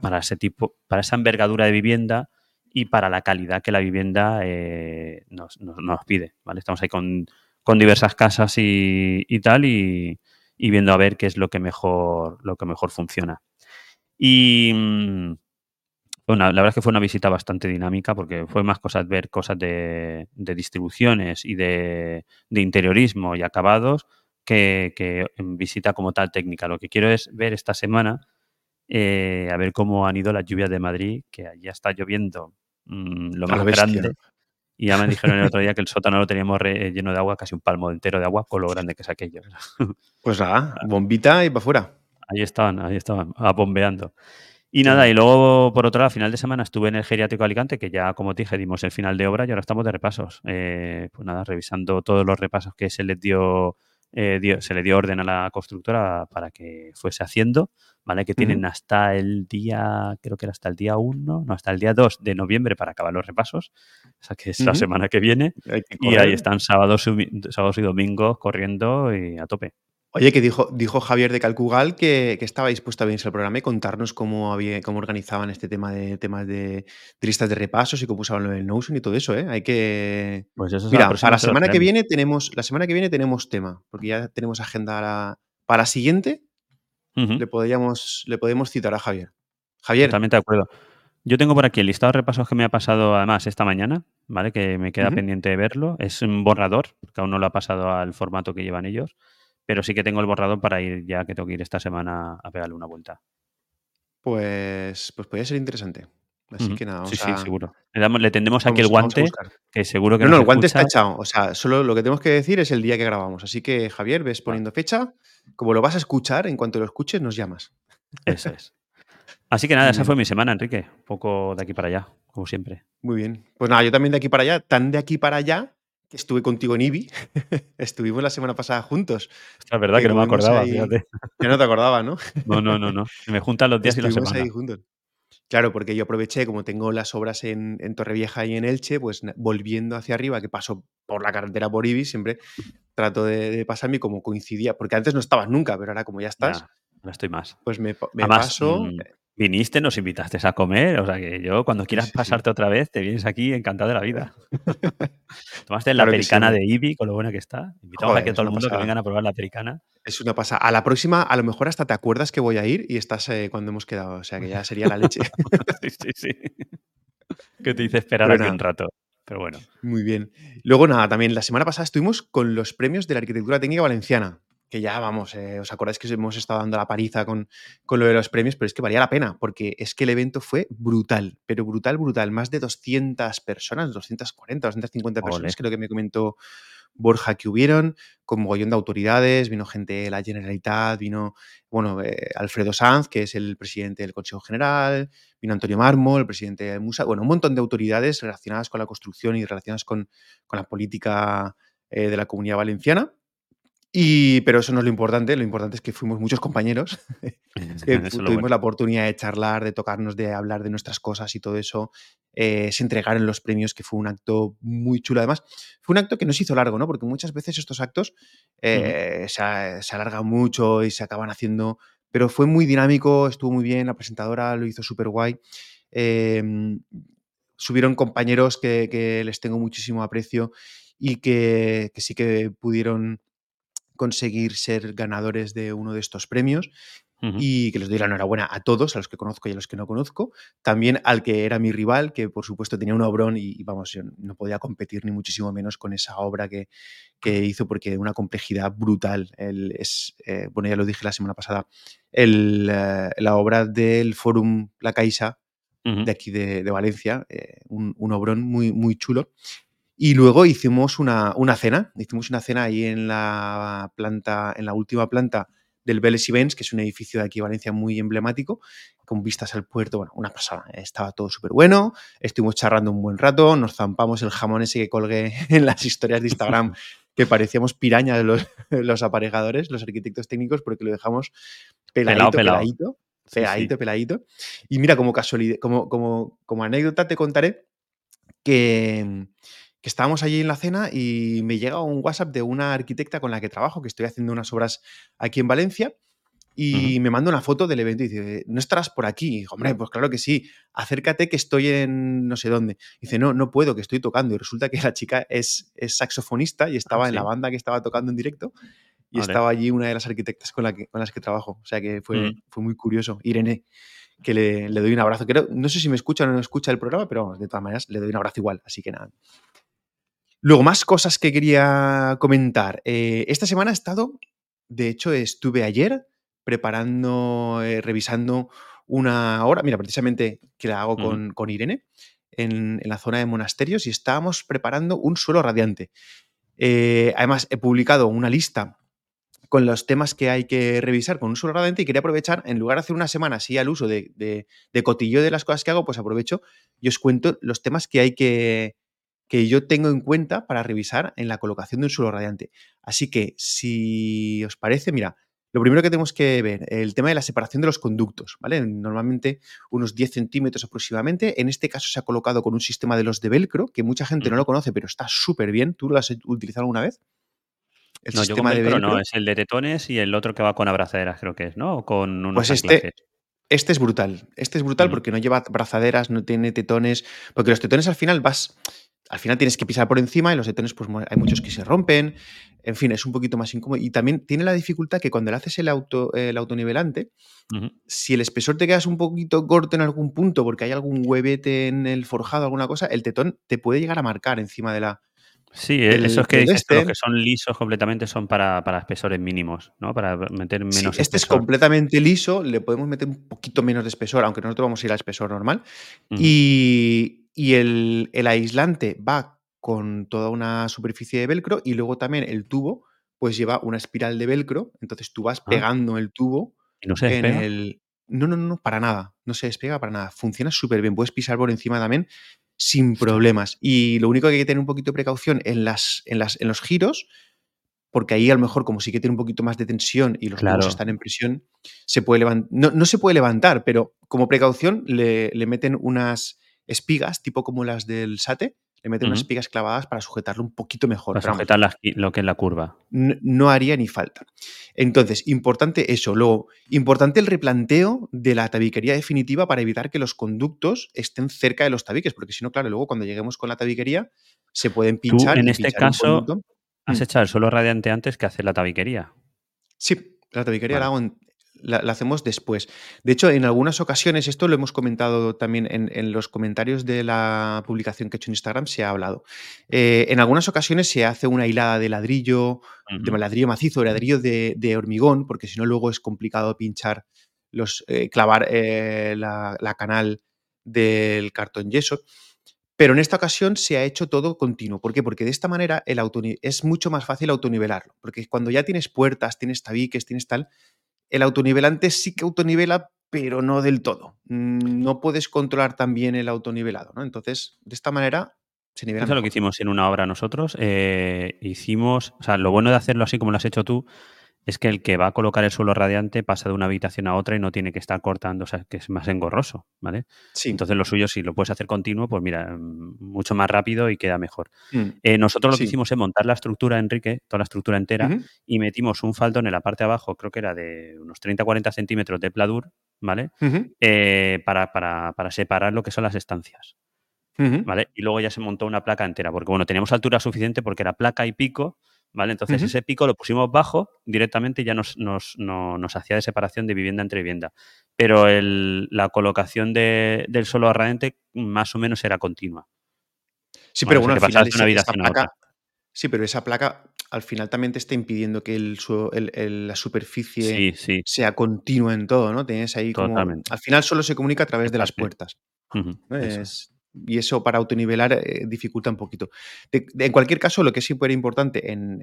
para ese tipo, para esa envergadura de vivienda y para la calidad que la vivienda eh, nos, pide. ¿vale? Estamos ahí con, diversas casas y, tal y, viendo a ver qué es lo que mejor, lo que mejor funciona. Y mm, bueno, la verdad es que fue una visita bastante dinámica porque fue más cosas ver cosas de, distribuciones y de, interiorismo y acabados que, que visita como tal técnica. Lo que quiero es ver esta semana eh, a ver cómo han ido las lluvias de Madrid, que ya está lloviendo mm, lo más grande. Y ya me dijeron el otro día que el sótano lo teníamos lleno de agua, casi un palmo entero de agua, con lo grande que es aquello. Pues nada, bombita y para afuera. Ahí estaban, ahí estaban, bombeando. Y nada, y luego, por otro lado, a final de semana estuve en el Geriátrico Alicante, que ya, como te dije, dimos el final de obra y ahora estamos de repasos. Eh, pues nada, revisando todos los repasos que se les dio, eh, se le dio orden a la constructora para que fuese haciendo. ¿vale? Que tienen hasta el día, creo que era hasta el día 1, no, hasta el día 2 de noviembre para acabar los repasos, o sea que es la semana que viene, y ahí están sábados, sábados y domingos corriendo y a tope. Oye, que dijo, dijo Javier de Calcugal que, estaba dispuesto a venirse al programa y contarnos cómo, había, cómo organizaban este tema de temas de, listas de repasos y cómo usaban lo del Notion y todo eso, ¿eh? Hay que. Pues eso Mira, para la semana que viene tenemos. La semana que viene tenemos tema, porque ya tenemos agenda para la siguiente le, podríamos, le podemos citar a Javier. Javier. Totalmente de acuerdo. Yo tengo por aquí el listado de repasos que me ha pasado además esta mañana, ¿vale? Que me queda pendiente de verlo. Es un borrador, porque aún no lo ha pasado al formato que llevan ellos, pero sí que tengo el borrador para ir ya que tengo que ir esta semana a pegarle una vuelta. Pues, pues podría ser interesante. Así que nada, Sí, sí, seguro. Le, tendemos aquí el guante, que seguro que No, no, el guante está echado. O sea, solo lo que tenemos que decir es el día que grabamos. Así que, Javier, ves poniendo fecha. Como lo vas a escuchar, en cuanto lo escuches, nos llamas. Eso es. Así que nada, esa fue mi semana, Enrique. Un poco de aquí para allá, como siempre. Muy bien. Pues nada, yo también de aquí para allá, tan de aquí para allá, que estuve contigo en IBI. Estuvimos la semana pasada juntos. Es verdad que, no me acordaba, fíjate. Ya no te acordaba, ¿no? No, no, no, no. Me juntan los días y las semanas. ahí juntos. Claro, porque yo aproveché, como tengo las obras en, Torrevieja y en Elche, pues volviendo hacia arriba, que paso por la carretera por Ibis, siempre trato de, pasarme como coincidía, porque antes no estabas nunca, pero ahora como ya estás. no estomaste más. Pues me, paso. Mm, viniste, nos invitaste a comer, o sea que yo cuando quieras pasarte otra vez, te vienes aquí encantado de la vida. Tomaste la pericana de Ibi, con lo buena que está. Invitamos a que todo el mundo que vengan a probar la pericana. Es una pasada. A la próxima, a lo mejor hasta te acuerdas que voy a ir y estás eh, cuando hemos quedado. O sea que ya sería la leche. sí, sí, sí. Que te dice esperar aquí un rato. Pero bueno. Muy bien. Luego, nada, también la semana pasada estuvimos con los premios de la arquitectura técnica valenciana que ya vamos, eh, os acordáis que hemos estado dando la pariza con, con, lo de los premios, pero es que valía la pena, porque es que el evento fue brutal, pero brutal, brutal. Más de 200 personas, 240, 250 personas, creo que me comentó Borja que hubieron, con mogollón de autoridades, vino gente de la Generalitat, vino, bueno, eh, Alfredo Sanz, que es el presidente del Consejo General, vino Antonio Mármol, el presidente de Musa, bueno, un montón de autoridades relacionadas con la construcción y relacionadas con, con la política eh, de la comunidad valenciana. Y, pero eso no es lo importante, lo importante es que fuimos muchos compañeros, que tuvimos la oportunidad de charlar, de tocarnos, de hablar de nuestras cosas y todo eso. Eh, se entregaron los premios, que fue un acto muy chulo. Además, fue un acto que no se hizo largo, ¿no? Porque muchas veces estos actos eh, se, alargan mucho y se acaban haciendo, pero fue muy dinámico, estuvo muy bien, la presentadora lo hizo súper guay. Em, subieron compañeros que, que les tengo muchísimo aprecio y que, sí que pudieron conseguir ser ganadores de uno de estos premios y que les doy la enhorabuena a todos, a los que conozco y a los que no conozco. También al que era mi rival, que por supuesto tenía un obrón y, vamos, yo no podía competir ni muchísimo menos con esa obra que, que hizo porque una complejidad brutal. El, es, eh, bueno, ya lo dije la semana pasada, el, eh, la obra del Forum La Caixa de aquí de, Valencia, eh, un, un, obrón muy, muy chulo. Y luego hicimos una, una, cena, hicimos una cena ahí en la planta, en la última planta del Vélez Events, que es un edificio de aquí Valencia muy emblemático, con vistas al puerto, bueno, una pasada, estaba todo súper bueno, estuvimos charlando un buen rato, nos zampamos el jamón ese que colgué en las historias de Instagram, que parecíamos pirañas los, los aparejadores, los arquitectos técnicos, porque lo dejamos peladito, peladito, peladito, peladito. Y mira, como casualidad, como, como, como anécdota te contaré que que estábamos allí en la cena y me llega un WhatsApp de una arquitecta con la que trabajo, que estoy haciendo unas obras aquí en Valencia, y me manda una foto del evento y dice, ¿no estarás por aquí? Y hombre, pues claro que sí, acércate que estoy en no sé dónde. dice, no, no puedo, que estoy tocando. Y resulta que la chica es, es saxofonista y ah, estaba en la banda que estaba tocando en directo. Y estaba allí una de las arquitectas con, la con las que trabajo. O sea que fue, fue muy curioso. Irene, que le, le doy un abrazo. no sé si me escucha o no escucha el programa, pero de todas maneras le doy un abrazo igual. Así que nada. Luego, más cosas que quería comentar. Eh, esta semana he estado, de hecho, estuve ayer preparando, eh, revisando una hora, mira, precisamente que la hago con, Irene, en, la zona de monasterios, y estábamos preparando un suelo radiante. Eh, además, he publicado una lista con los temas que hay que revisar con un suelo radiante y quería aprovechar, en lugar de hacer una semana así al uso de, de, de cotillo de las cosas que hago, pues aprovecho y os cuento los temas que hay que, que yo tengo en cuenta para revisar en la colocación de un suelo radiante. Así que, si os parece, mira, lo primero que tenemos que ver, el tema de la separación de los conductos, ¿vale? Normalmente unos 10 centímetros aproximadamente. En este caso se ha colocado con un sistema de los de velcro, que mucha gente no lo conoce, pero está súper bien. ¿Tú lo has utilizado alguna vez? El no, sistema yo de velcro no, es el de tetones y el otro que va con abrazaderas, creo que es, ¿no? O con unos pues este, este es brutal. Este es brutal porque no lleva brazaderas, no tiene tetones. Porque los tetones al final vas al final tienes que pisar por encima y los detones pues hay muchos que se rompen, en fin, es un poquito más incómodo. Y también tiene la dificultad que cuando le haces el, auto, el autonivelante, si el espesor te quedas un poquito corto en algún punto porque hay algún huevete en el forjado, alguna cosa, el tetón te puede llegar a marcar encima de la... Sí, eh, esos que dices que son lisos completamente son para, espesores mínimos, ¿no? Para meter menos Este es completamente liso, le podemos meter un poquito menos de espesor, aunque nosotros vamos a ir al espesor normal. Y, y el, aislante va con toda una superficie de velcro y luego también el tubo pues lleva una espiral de velcro, entonces tú vas ah. pegando el tubo ¿Y no se en el... No, no, no, para nada, no se despega para nada, funciona súper bien, puedes pisar por encima también sin problemas. Y lo único que hay que tener un poquito de precaución en, las, en, las, en los giros, porque ahí a lo mejor como sí que tiene un poquito más de tensión y los tubos están en presión, se puede levantar, no, no, se puede levantar, pero como precaución le, le meten unas espigas, tipo como las del SATE, le meten unas espigas clavadas para sujetarlo un poquito mejor. Para sujetar lo que es la curva. No, haría ni falta. Entonces, importante eso. Luego, importante el replanteo de la tabiquería definitiva para evitar que los conductos estén cerca de los tabiques, porque si no, claro, luego cuando lleguemos con la tabiquería se pueden pinchar. en este caso, has mm. echado el suelo radiante antes que hacer la tabiquería. Sí, la tabiquería la hago en, la, hacemos después. De hecho, en algunas ocasiones, esto lo hemos comentado también en, los comentarios de la publicación que he hecho en Instagram, se ha hablado. Eh, en algunas ocasiones se hace una hilada de ladrillo, de ladrillo macizo, de ladrillo de, hormigón, porque si no luego es complicado pinchar, los, eh, clavar eh, la, canal del cartón yeso. Pero en esta ocasión se ha hecho todo continuo. ¿Por qué? Porque de esta manera el es mucho más fácil autonivelarlo. Porque cuando ya tienes puertas, tienes tabiques, tienes tal, el autonivelante sí que autonivela, pero no del todo. No puedes controlar también el autonivelado, ¿no? Entonces, de esta manera se nivela. Eso es lo que hicimos en una obra nosotros. Eh, hicimos, o sea, lo bueno de hacerlo así como lo has hecho tú es que el que va a colocar el suelo radiante pasa de una habitación a otra y no tiene que estar cortando, o sea, que es más engorroso, ¿vale? Sí. Entonces lo suyo, si lo puedes hacer continuo, pues mira, mm, mucho más rápido y queda mejor. Mm. Eh, nosotros lo que hicimos es montar la estructura, Enrique, toda la estructura entera, y metimos un faldón en la parte de abajo, creo que era de unos 30-40 centímetros de pladur, ¿vale? Eh, para, para, para separar lo que son las estancias. ¿vale? Y luego ya se montó una placa entera, porque bueno, teníamos altura suficiente porque era placa y pico, ¿vale? Entonces ese pico lo pusimos bajo directamente y ya nos, nos, hacía de separación de vivienda entre vivienda. Pero la colocación del suelo arradiante más o menos era continua. Sí, pero bueno, al final esa, esa placa, sí, pero esa placa al final también te está impidiendo que el, la superficie sea continua en todo, ¿no? Tienes ahí como... Al final solo se comunica a través de las puertas. Y eso para autonivelar eh, dificulta un poquito. en cualquier caso, lo que es súper importante en,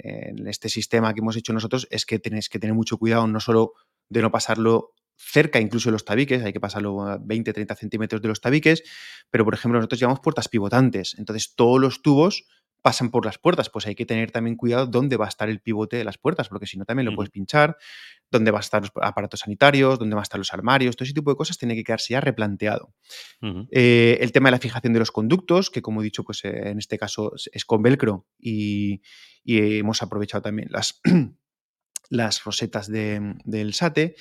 este sistema que hemos hecho nosotros es que tienes que tener mucho cuidado no solo de no pasarlo cerca incluso de los tabiques, hay que pasarlo a 20, 30 centímetros de los tabiques, pero por ejemplo nosotros llevamos puertas pivotantes, entonces todos los tubos pasan por las puertas, pues hay que tener también cuidado dónde va a estar el pivote de las puertas, porque si no también lo puedes pinchar, dónde va a estar los aparatos sanitarios, dónde van a estar los armarios, todo ese tipo de cosas tiene que quedarse ya replanteado. Eh, el tema de la fijación de los conductos, que como he dicho, pues eh, en este caso es con velcro y, hemos aprovechado también las, las rosetas del SATE.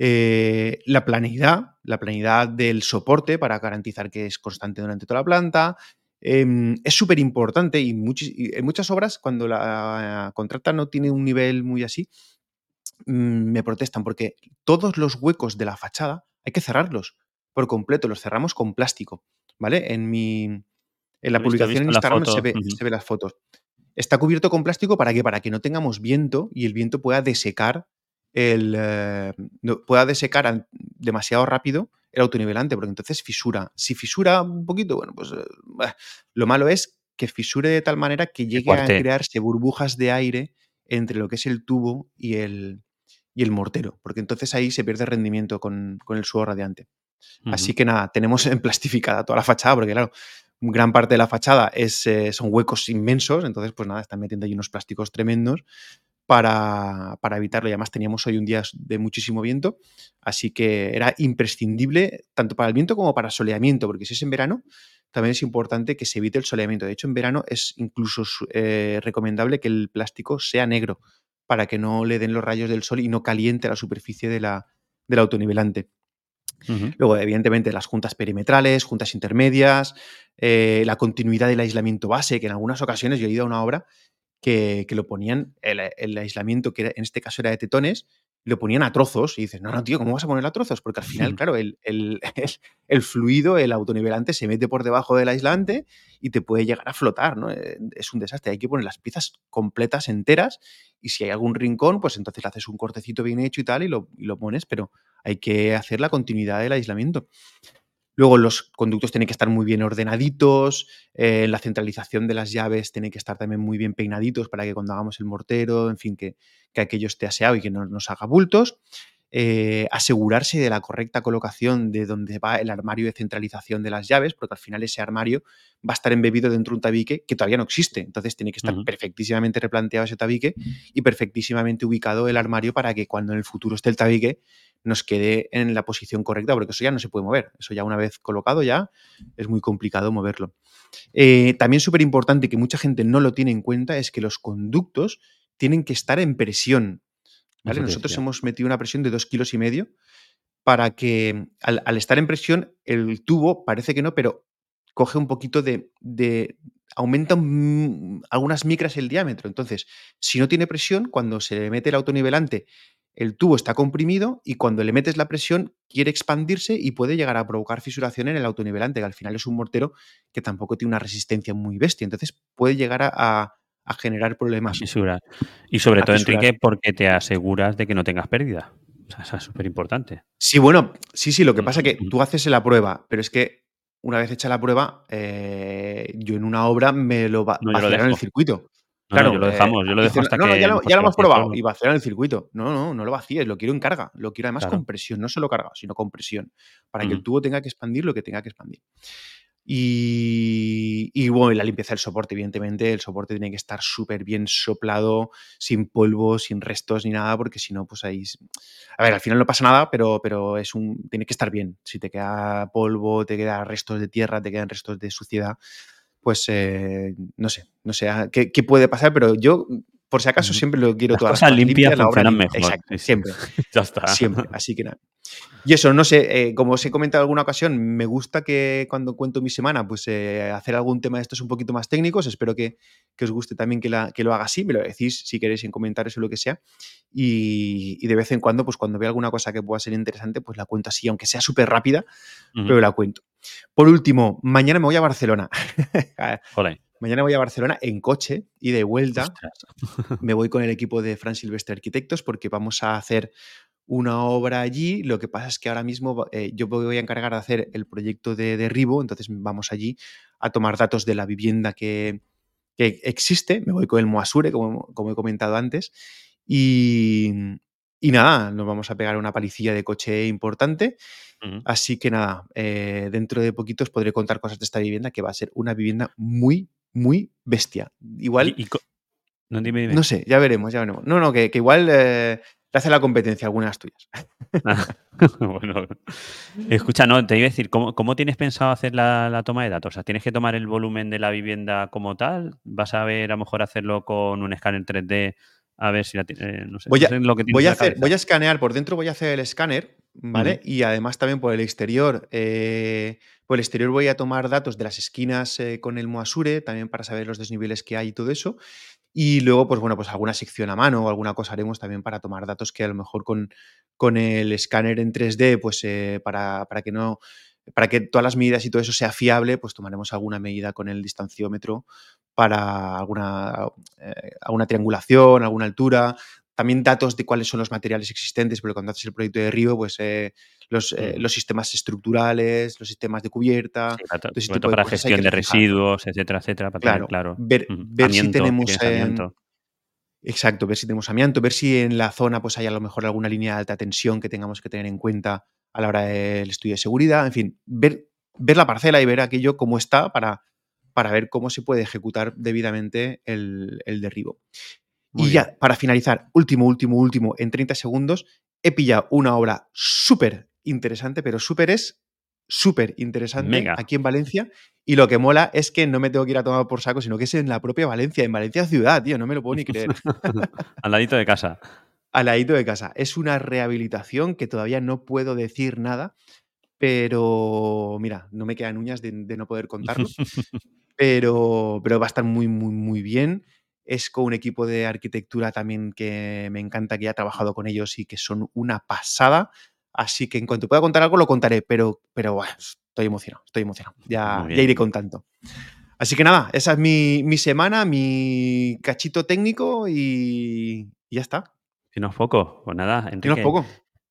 Eh, la planidad, la planidad del soporte para garantizar que es constante durante toda la planta. Em, es súper importante y, en muchas obras, cuando la contrata no tiene un nivel muy así, mm, me protestan porque todos los huecos de la fachada hay que cerrarlos por completo, los cerramos con plástico, ¿vale? En mi en la publicación en Instagram se ve, se ve las fotos. Está cubierto con plástico para qué? Para que no tengamos viento y el viento pueda desecar el, eh, pueda desecar demasiado rápido el autonivelante, porque entonces fisura. Si fisura un poquito, bueno, pues eh, lo malo es que fisure de tal manera que llegue a crearse burbujas de aire entre lo que es el tubo y el, y el mortero, porque entonces ahí se pierde rendimiento con, el suelo radiante. Así que nada, tenemos plastificada toda la fachada, porque claro, gran parte de la fachada es, eh, son huecos inmensos, entonces pues nada, están metiendo ahí unos plásticos tremendos para, evitarlo. Y además teníamos hoy un día de muchísimo viento, así que era imprescindible tanto para el viento como para el soleamiento, porque si es en verano, también es importante que se evite el soleamiento. De hecho, en verano es incluso eh, recomendable que el plástico sea negro para que no le den los rayos del sol y no caliente la superficie de la, del autonivelante. Luego, evidentemente, las juntas perimetrales, juntas intermedias, eh, la continuidad del aislamiento base, que en algunas ocasiones yo he ido a una obra que, lo ponían, el, aislamiento, que en este caso era de tetones, lo ponían a trozos y dices, no, no, tío, ¿cómo vas a poner a trozos? Porque al final, claro, el, el, fluido, el autonivelante se mete por debajo del aislante y te puede llegar a flotar, ¿no? Eh, es un desastre. Hay que poner las piezas completas, enteras, y si hay algún rincón, pues entonces le haces un cortecito bien hecho y tal y lo, y lo pones, pero hay que hacer la continuidad del aislamiento. Luego los conductos tienen que estar muy bien ordenaditos, eh, la centralización de las llaves tiene que estar también muy bien peinaditos para que cuando hagamos el mortero, en fin, que, aquello esté aseado y que no nos haga bultos. Eh, asegurarse de la correcta colocación de donde va el armario de centralización de las llaves, porque al final ese armario va a estar embebido dentro de un tabique que todavía no existe. Entonces tiene que estar perfectísimamente replanteado ese tabique y perfectísimamente ubicado el armario para que cuando en el futuro esté el tabique nos quede en la posición correcta, porque eso ya no se puede mover. Eso ya una vez colocado ya es muy complicado moverlo. Eh, también súper importante que mucha gente no lo tiene en cuenta es que los conductos tienen que estar en presión. Nosotros hemos metido una presión de dos kilos y medio para que al, estar en presión el tubo parece que no, pero coge un poquito de, aumenta algunas micras el diámetro. Entonces, si no tiene presión, cuando se le mete el autonivelante el tubo está comprimido y cuando le metes la presión quiere expandirse y puede llegar a provocar fisuración en el autonivelante, que al final es un mortero que tampoco tiene una resistencia muy bestia. Entonces puede llegar a, generar problemas. Fisurar. Y sobre todo, Enrique, porque te aseguras de que no tengas pérdida. O sea, eso es súper importante. Sí, bueno, sí, sí, lo que pasa es que tú haces la prueba, pero es que una vez hecha la prueba, eh, yo en una obra me lo va a en el circuito claro, lo dejamos, yo lo dejo hasta que. ya, lo, hemos probado y vaciar en el circuito. No, no, no lo vacíes, lo quiero en carga. Lo quiero además con presión, no solo carga, sino con presión. Para que el tubo tenga que expandir lo que tenga que expandir. Y, bueno, la limpieza del soporte, evidentemente, el soporte tiene que estar súper bien soplado, sin polvo, sin restos ni nada, porque si no, pues ahí. A ver, al final no pasa nada, pero, pero es un. tiene que estar bien. Si te queda polvo, te quedan restos de tierra, te quedan restos de suciedad, pues eh, no sé, no sé ah, qué, puede pasar, pero yo por si acaso siempre lo quiero las todas cosas limpias, limpias funcionan mejor. Exacto, siempre. ya está. Siempre, así que nada. Y eso, no sé, eh, como os he comentado en alguna ocasión, me gusta que cuando cuento mi semana, pues eh, hacer algún tema de estos un poquito más técnicos. Espero que, os guste también que, la, que, lo haga así. Me lo decís si queréis en comentarios o lo que sea. Y, de vez en cuando, pues cuando veo alguna cosa que pueda ser interesante, pues la cuento así, aunque sea súper rápida, pero la cuento. Por último, mañana me voy a Barcelona. Mañana voy a Barcelona en coche y de vuelta me voy con el equipo de Fran Silvestre Arquitectos porque vamos a hacer una obra allí. Lo que pasa es que ahora mismo eh, yo voy a encargar de hacer el proyecto de derribo, entonces vamos allí a tomar datos de la vivienda que, existe. Me voy con el Moasure, como, como he comentado antes. Y, nada, nos vamos a pegar una palicilla de coche importante. Así que nada, eh, dentro de poquitos podré contar cosas de esta vivienda, que va a ser una vivienda muy, muy bestia. Igual. No, sé, ya veremos, ya veremos. No, no, que, igual eh, te hace la competencia algunas tuyas. Ah, bueno, escucha, no, te iba a decir, ¿cómo, tienes pensado hacer la, toma de datos? O sea, ¿tienes que tomar el volumen de la vivienda como tal? ¿Vas a ver a lo mejor hacerlo con un escáner 3D? A ver si la, eh, no sé, voy a, lo que voy a hacer, voy a escanear por dentro, voy a hacer el escáner, ¿vale? Y además también por el exterior. Eh, por el exterior voy a tomar datos de las esquinas eh, con el Moasure, también para saber los desniveles que hay y todo eso. Y luego, pues bueno, pues alguna sección a mano o alguna cosa haremos también para tomar datos que a lo mejor con, con el escáner en 3D, pues eh, para, para, que no, para que todas las medidas y todo eso sea fiable, pues tomaremos alguna medida con el distanciómetro para alguna, eh, alguna triangulación, alguna altura, también datos de cuáles son los materiales existentes, porque cuando haces el proyecto de Río, pues eh, los, mm. los, sistemas estructurales, los sistemas de cubierta, para gestión de residuos, etcétera, etcétera, para claro, claro. ver, ver si tenemos exacto, ver si tenemos amianto, ver si en la zona pues hay a lo mejor alguna línea de alta tensión que tengamos que tener en cuenta a la hora del estudio de seguridad, en fin, ver, ver la parcela y ver aquello cómo está para, para ver cómo se puede ejecutar debidamente el, derribo. Y ya, para finalizar, último, último, último, en 30 segundos, he pillado una obra súper interesante, pero súper es súper interesante aquí en Valencia. Y lo que mola es que no me tengo que ir a tomar por saco, sino que es en la propia Valencia, en Valencia ciudad, tío, no me lo puedo ni creer. Al ladito de casa. Al ladito de casa. Es una rehabilitación que todavía no puedo decir nada, pero mira, no me quedan uñas de, no poder contarlo. pero, pero va a estar muy, muy, muy bien. Es con un equipo de arquitectura también que me encanta, que ha trabajado con ellos y que son una pasada. Así que en cuanto pueda contar algo, lo contaré, pero, pero bueno, estoy emocionado, estoy emocionado. Ya, ya iré contando. Así que nada, esa es mi, mi semana, mi cachito técnico y, ya está. Si no es poco, pues nada, Enrique. Si no es poco.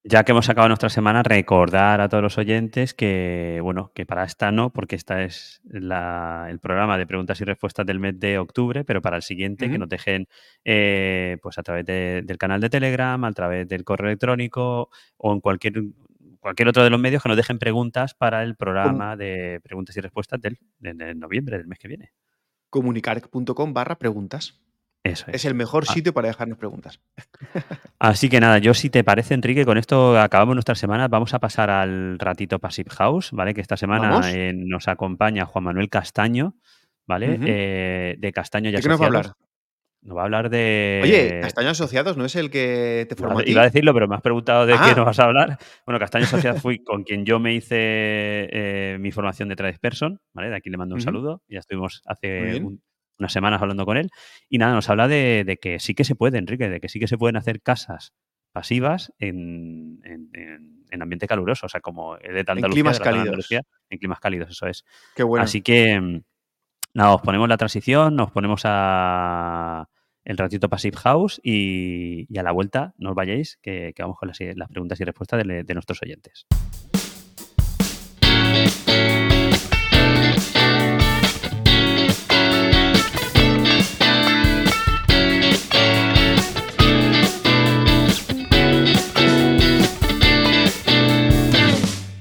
Ya que hemos acabado nuestra semana, recordar a todos los oyentes que, bueno, que para esta no, porque esta es el programa de preguntas y respuestas del mes de octubre, pero para el siguiente que nos dejen eh, pues a través del canal de Telegram, a través del correo electrónico o en cualquier cualquier otro de los medios que nos dejen preguntas para el programa de preguntas y respuestas del, de noviembre, del mes que viene. Comunicar.com barra preguntas. Es. el mejor ah. sitio para dejarnos preguntas. Así que nada, yo si te parece, Enrique, con esto acabamos nuestra semana. Vamos a pasar al ratito Passive House, ¿vale? Que esta semana eh, nos acompaña Juan Manuel Castaño, ¿vale? Eh, de Castaño ya ¿De qué nos va a hablar? Nos va a hablar de. Oye, Castaño Asociados no es el que te formó. Iba a decirlo, pero me has preguntado de qué ah. nos vas a hablar. Bueno, Castaño Asociados fui con quien yo me hice eh, mi formación de Tradesperson, ¿vale? De aquí le mando un saludo. Ya estuvimos hace unas semanas hablando con él. Y nada, nos habla de, que sí que se puede, Enrique, de que sí que se pueden hacer casas pasivas en, ambiente caluroso, o sea, como de tanta en climas cálidos. en climas cálidos, eso es. Qué bueno. Así que, nada, os ponemos la transición, nos ponemos a el ratito Passive House y, a la vuelta no os vayáis, que, vamos con las, preguntas y respuestas de nuestros oyentes.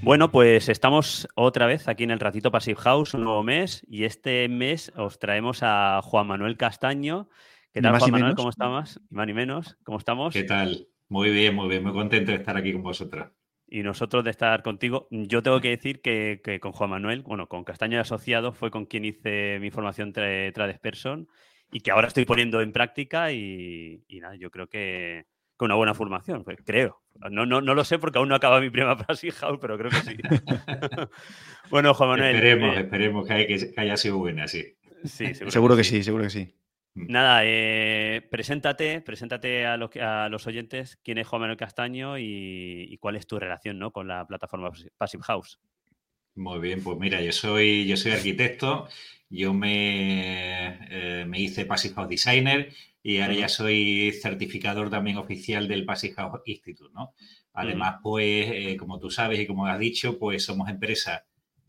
Bueno, pues estamos otra vez aquí en el Ratito Passive House, un nuevo mes, y este mes os traemos a Juan Manuel Castaño. ¿Qué tal, Juan Manuel? ¿Cómo estamos? Y más ni menos, ¿cómo estamos? ¿Qué tal? Muy bien, muy bien, muy contento de estar aquí con vosotros. Y nosotros de estar contigo. Yo tengo que decir que, con Juan Manuel, bueno, con Castaño Asociado fue con quien hice mi formación Trades Person y que ahora estoy poniendo en práctica y, nada, yo creo que con una buena formación, pues, creo. No, no, no lo sé porque aún no acaba mi prima Passive House, pero creo que sí. bueno, Juan Manuel. Esperemos, eh, esperemos que, haya, sido buena, sí. Sí, seguro, que, sí. seguro que sí. Mm. Nada, eh, preséntate, preséntate a los, a los oyentes quién es Juan Manuel Castaño y, cuál es tu relación ¿no? con la plataforma Passive House. Muy bien, pues mira, yo soy, yo soy arquitecto, yo me, eh, me hice Passive House Designer y ahora ya soy certificador también oficial del Passive House Institute, ¿no? Además, pues, eh, como tú sabes y como has dicho, pues somos empresa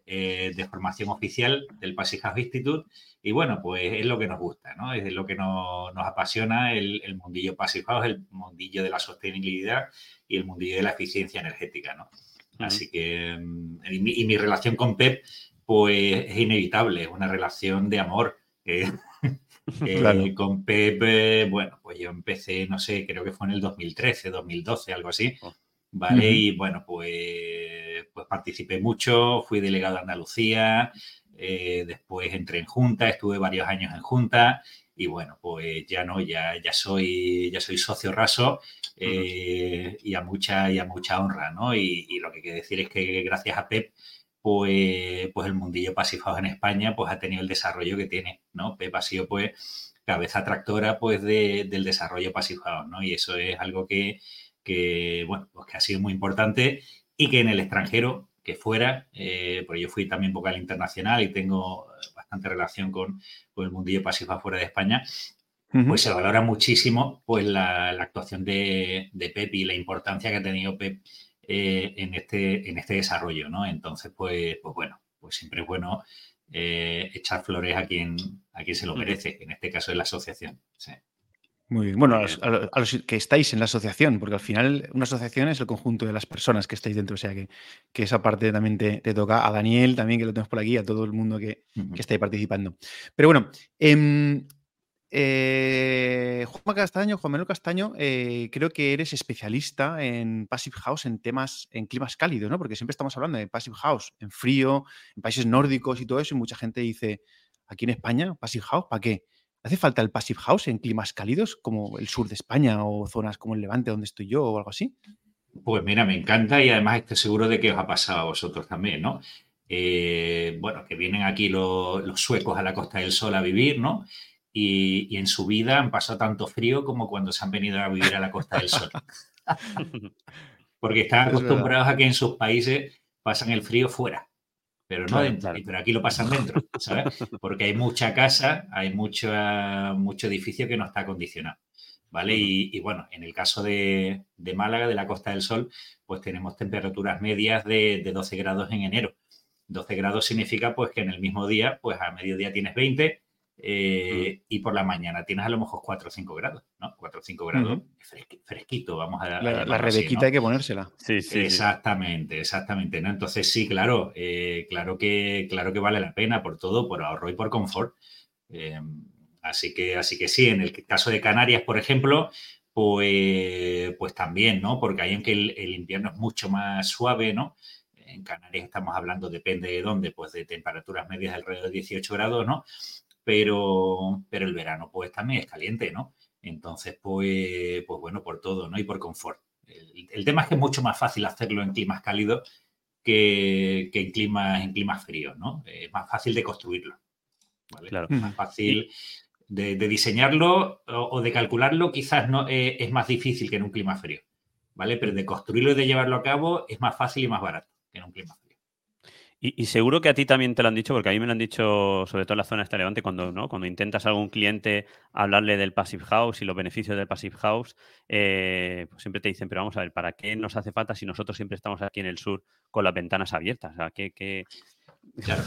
eh, de formación oficial del Passive House Institute y bueno, pues es lo que nos gusta, ¿no? Es lo que nos, apasiona el, el, mundillo Passive House, el mundillo de la sostenibilidad y el mundillo de la eficiencia energética, ¿no? Así que, mm, y mi, relación con Pep, pues es inevitable, es una relación de amor. Eh, eh, con Pep, eh, bueno, pues yo empecé, no sé, creo que fue en el 2013, 2012, algo así. Oh. ¿Vale? Y bueno, pues, pues participé mucho, fui delegado a Andalucía, después entré en Junta, estuve varios años en Junta y bueno, pues ya no, ya, ya, soy, ya soy socio raso eh, y, a mucha, y a mucha honra, ¿no? Y, lo que quiero decir es que gracias a PEP, pues, pues el mundillo pasifado en España pues ha tenido el desarrollo que tiene, ¿no? PEP ha sido pues cabeza tractora pues del desarrollo pasifado, ¿no? Y eso es algo que, que, bueno, pues que ha sido muy importante y que en el extranjero, que fuera, eh, porque yo fui también vocal internacional y tengo bastante relación con, el mundillo pasivo fuera de España, pues se valora muchísimo pues la, actuación de, Pep y la importancia que ha tenido Pep eh, en, este, en este desarrollo, ¿no? Entonces, pues, pues bueno, pues siempre es bueno eh, echar flores a quien, a quien se lo merece, en este caso es la asociación. Muy bien. Bueno, a los, que estáis en la asociación, porque al final una asociación es el conjunto de las personas que estáis dentro, o sea que, que esa parte también te, toca a Daniel, también que lo tenemos por aquí, a todo el mundo que, está ahí participando. Pero bueno, em, eh, Juan Castaño, Juan Manuel Castaño, eh, creo que eres especialista en Passive House en temas, en climas cálidos, ¿no? Porque siempre estamos hablando de Passive House en frío, en países nórdicos y todo eso, y mucha gente dice, aquí en España, Passive House, ¿para qué? ¿Hace falta el Passive House en climas cálidos como el sur de España o zonas como el Levante donde estoy yo o algo así? Pues mira, me encanta y además estoy seguro de que os ha pasado a vosotros también, ¿no? Eh, bueno, que vienen aquí los, suecos a la Costa del Sol a vivir, ¿no? Y, en su vida han pasado tanto frío como cuando se han venido a vivir a la Costa del Sol. Porque están acostumbrados a que en sus países pasan el frío fuera pero no dentro. Pero aquí lo pasan dentro, ¿sabes? Porque hay mucha casa, hay mucho, mucho edificio que no está acondicionado, ¿vale? Y, bueno, en el caso de, Málaga, de la Costa del Sol, pues tenemos temperaturas medias de, de 12 grados en enero. 12 grados significa pues que en el mismo día, pues a mediodía tienes 20, eh, y por la mañana tienes a lo mejor 4 o 5 grados, ¿no? 4 o 5 grados fresquito, vamos a dar. La, la rebequita hay que ponérsela. Sí, sí. Exactamente, exactamente, ¿no? Entonces sí, claro, eh, claro, que, claro que vale la pena por todo, por ahorro y por confort. Eh, así, que, así que sí, en el caso de Canarias, por ejemplo, pues, pues también, ¿no? Porque ahí aunque el, el invierno es mucho más suave, ¿no? En Canarias estamos hablando, depende de dónde, pues de temperaturas medias alrededor de 18 grados, ¿no? Pero, pero el verano pues también es caliente, ¿no? Entonces, pues, pues bueno, por todo, ¿no? Y por confort. El, tema es que es mucho más fácil hacerlo en climas cálidos que, en, climas, en climas fríos, ¿no? Es más fácil de construirlo, ¿vale? Claro. Más fácil de, diseñarlo o, de calcularlo quizás no eh, es más difícil que en un clima frío, ¿vale? Pero de construirlo y de llevarlo a cabo es más fácil y más barato que en un clima frío. Y, seguro que a ti también te lo han dicho, porque a mí me lo han dicho, sobre todo en la zona de este Levante, cuando, ¿no? cuando intentas a algún cliente hablarle del Passive House y los beneficios del Passive House, eh, pues siempre te dicen, pero vamos a ver, ¿para qué nos hace falta si nosotros siempre estamos aquí en el sur con las ventanas abiertas? O sea, ¿qué, Claro.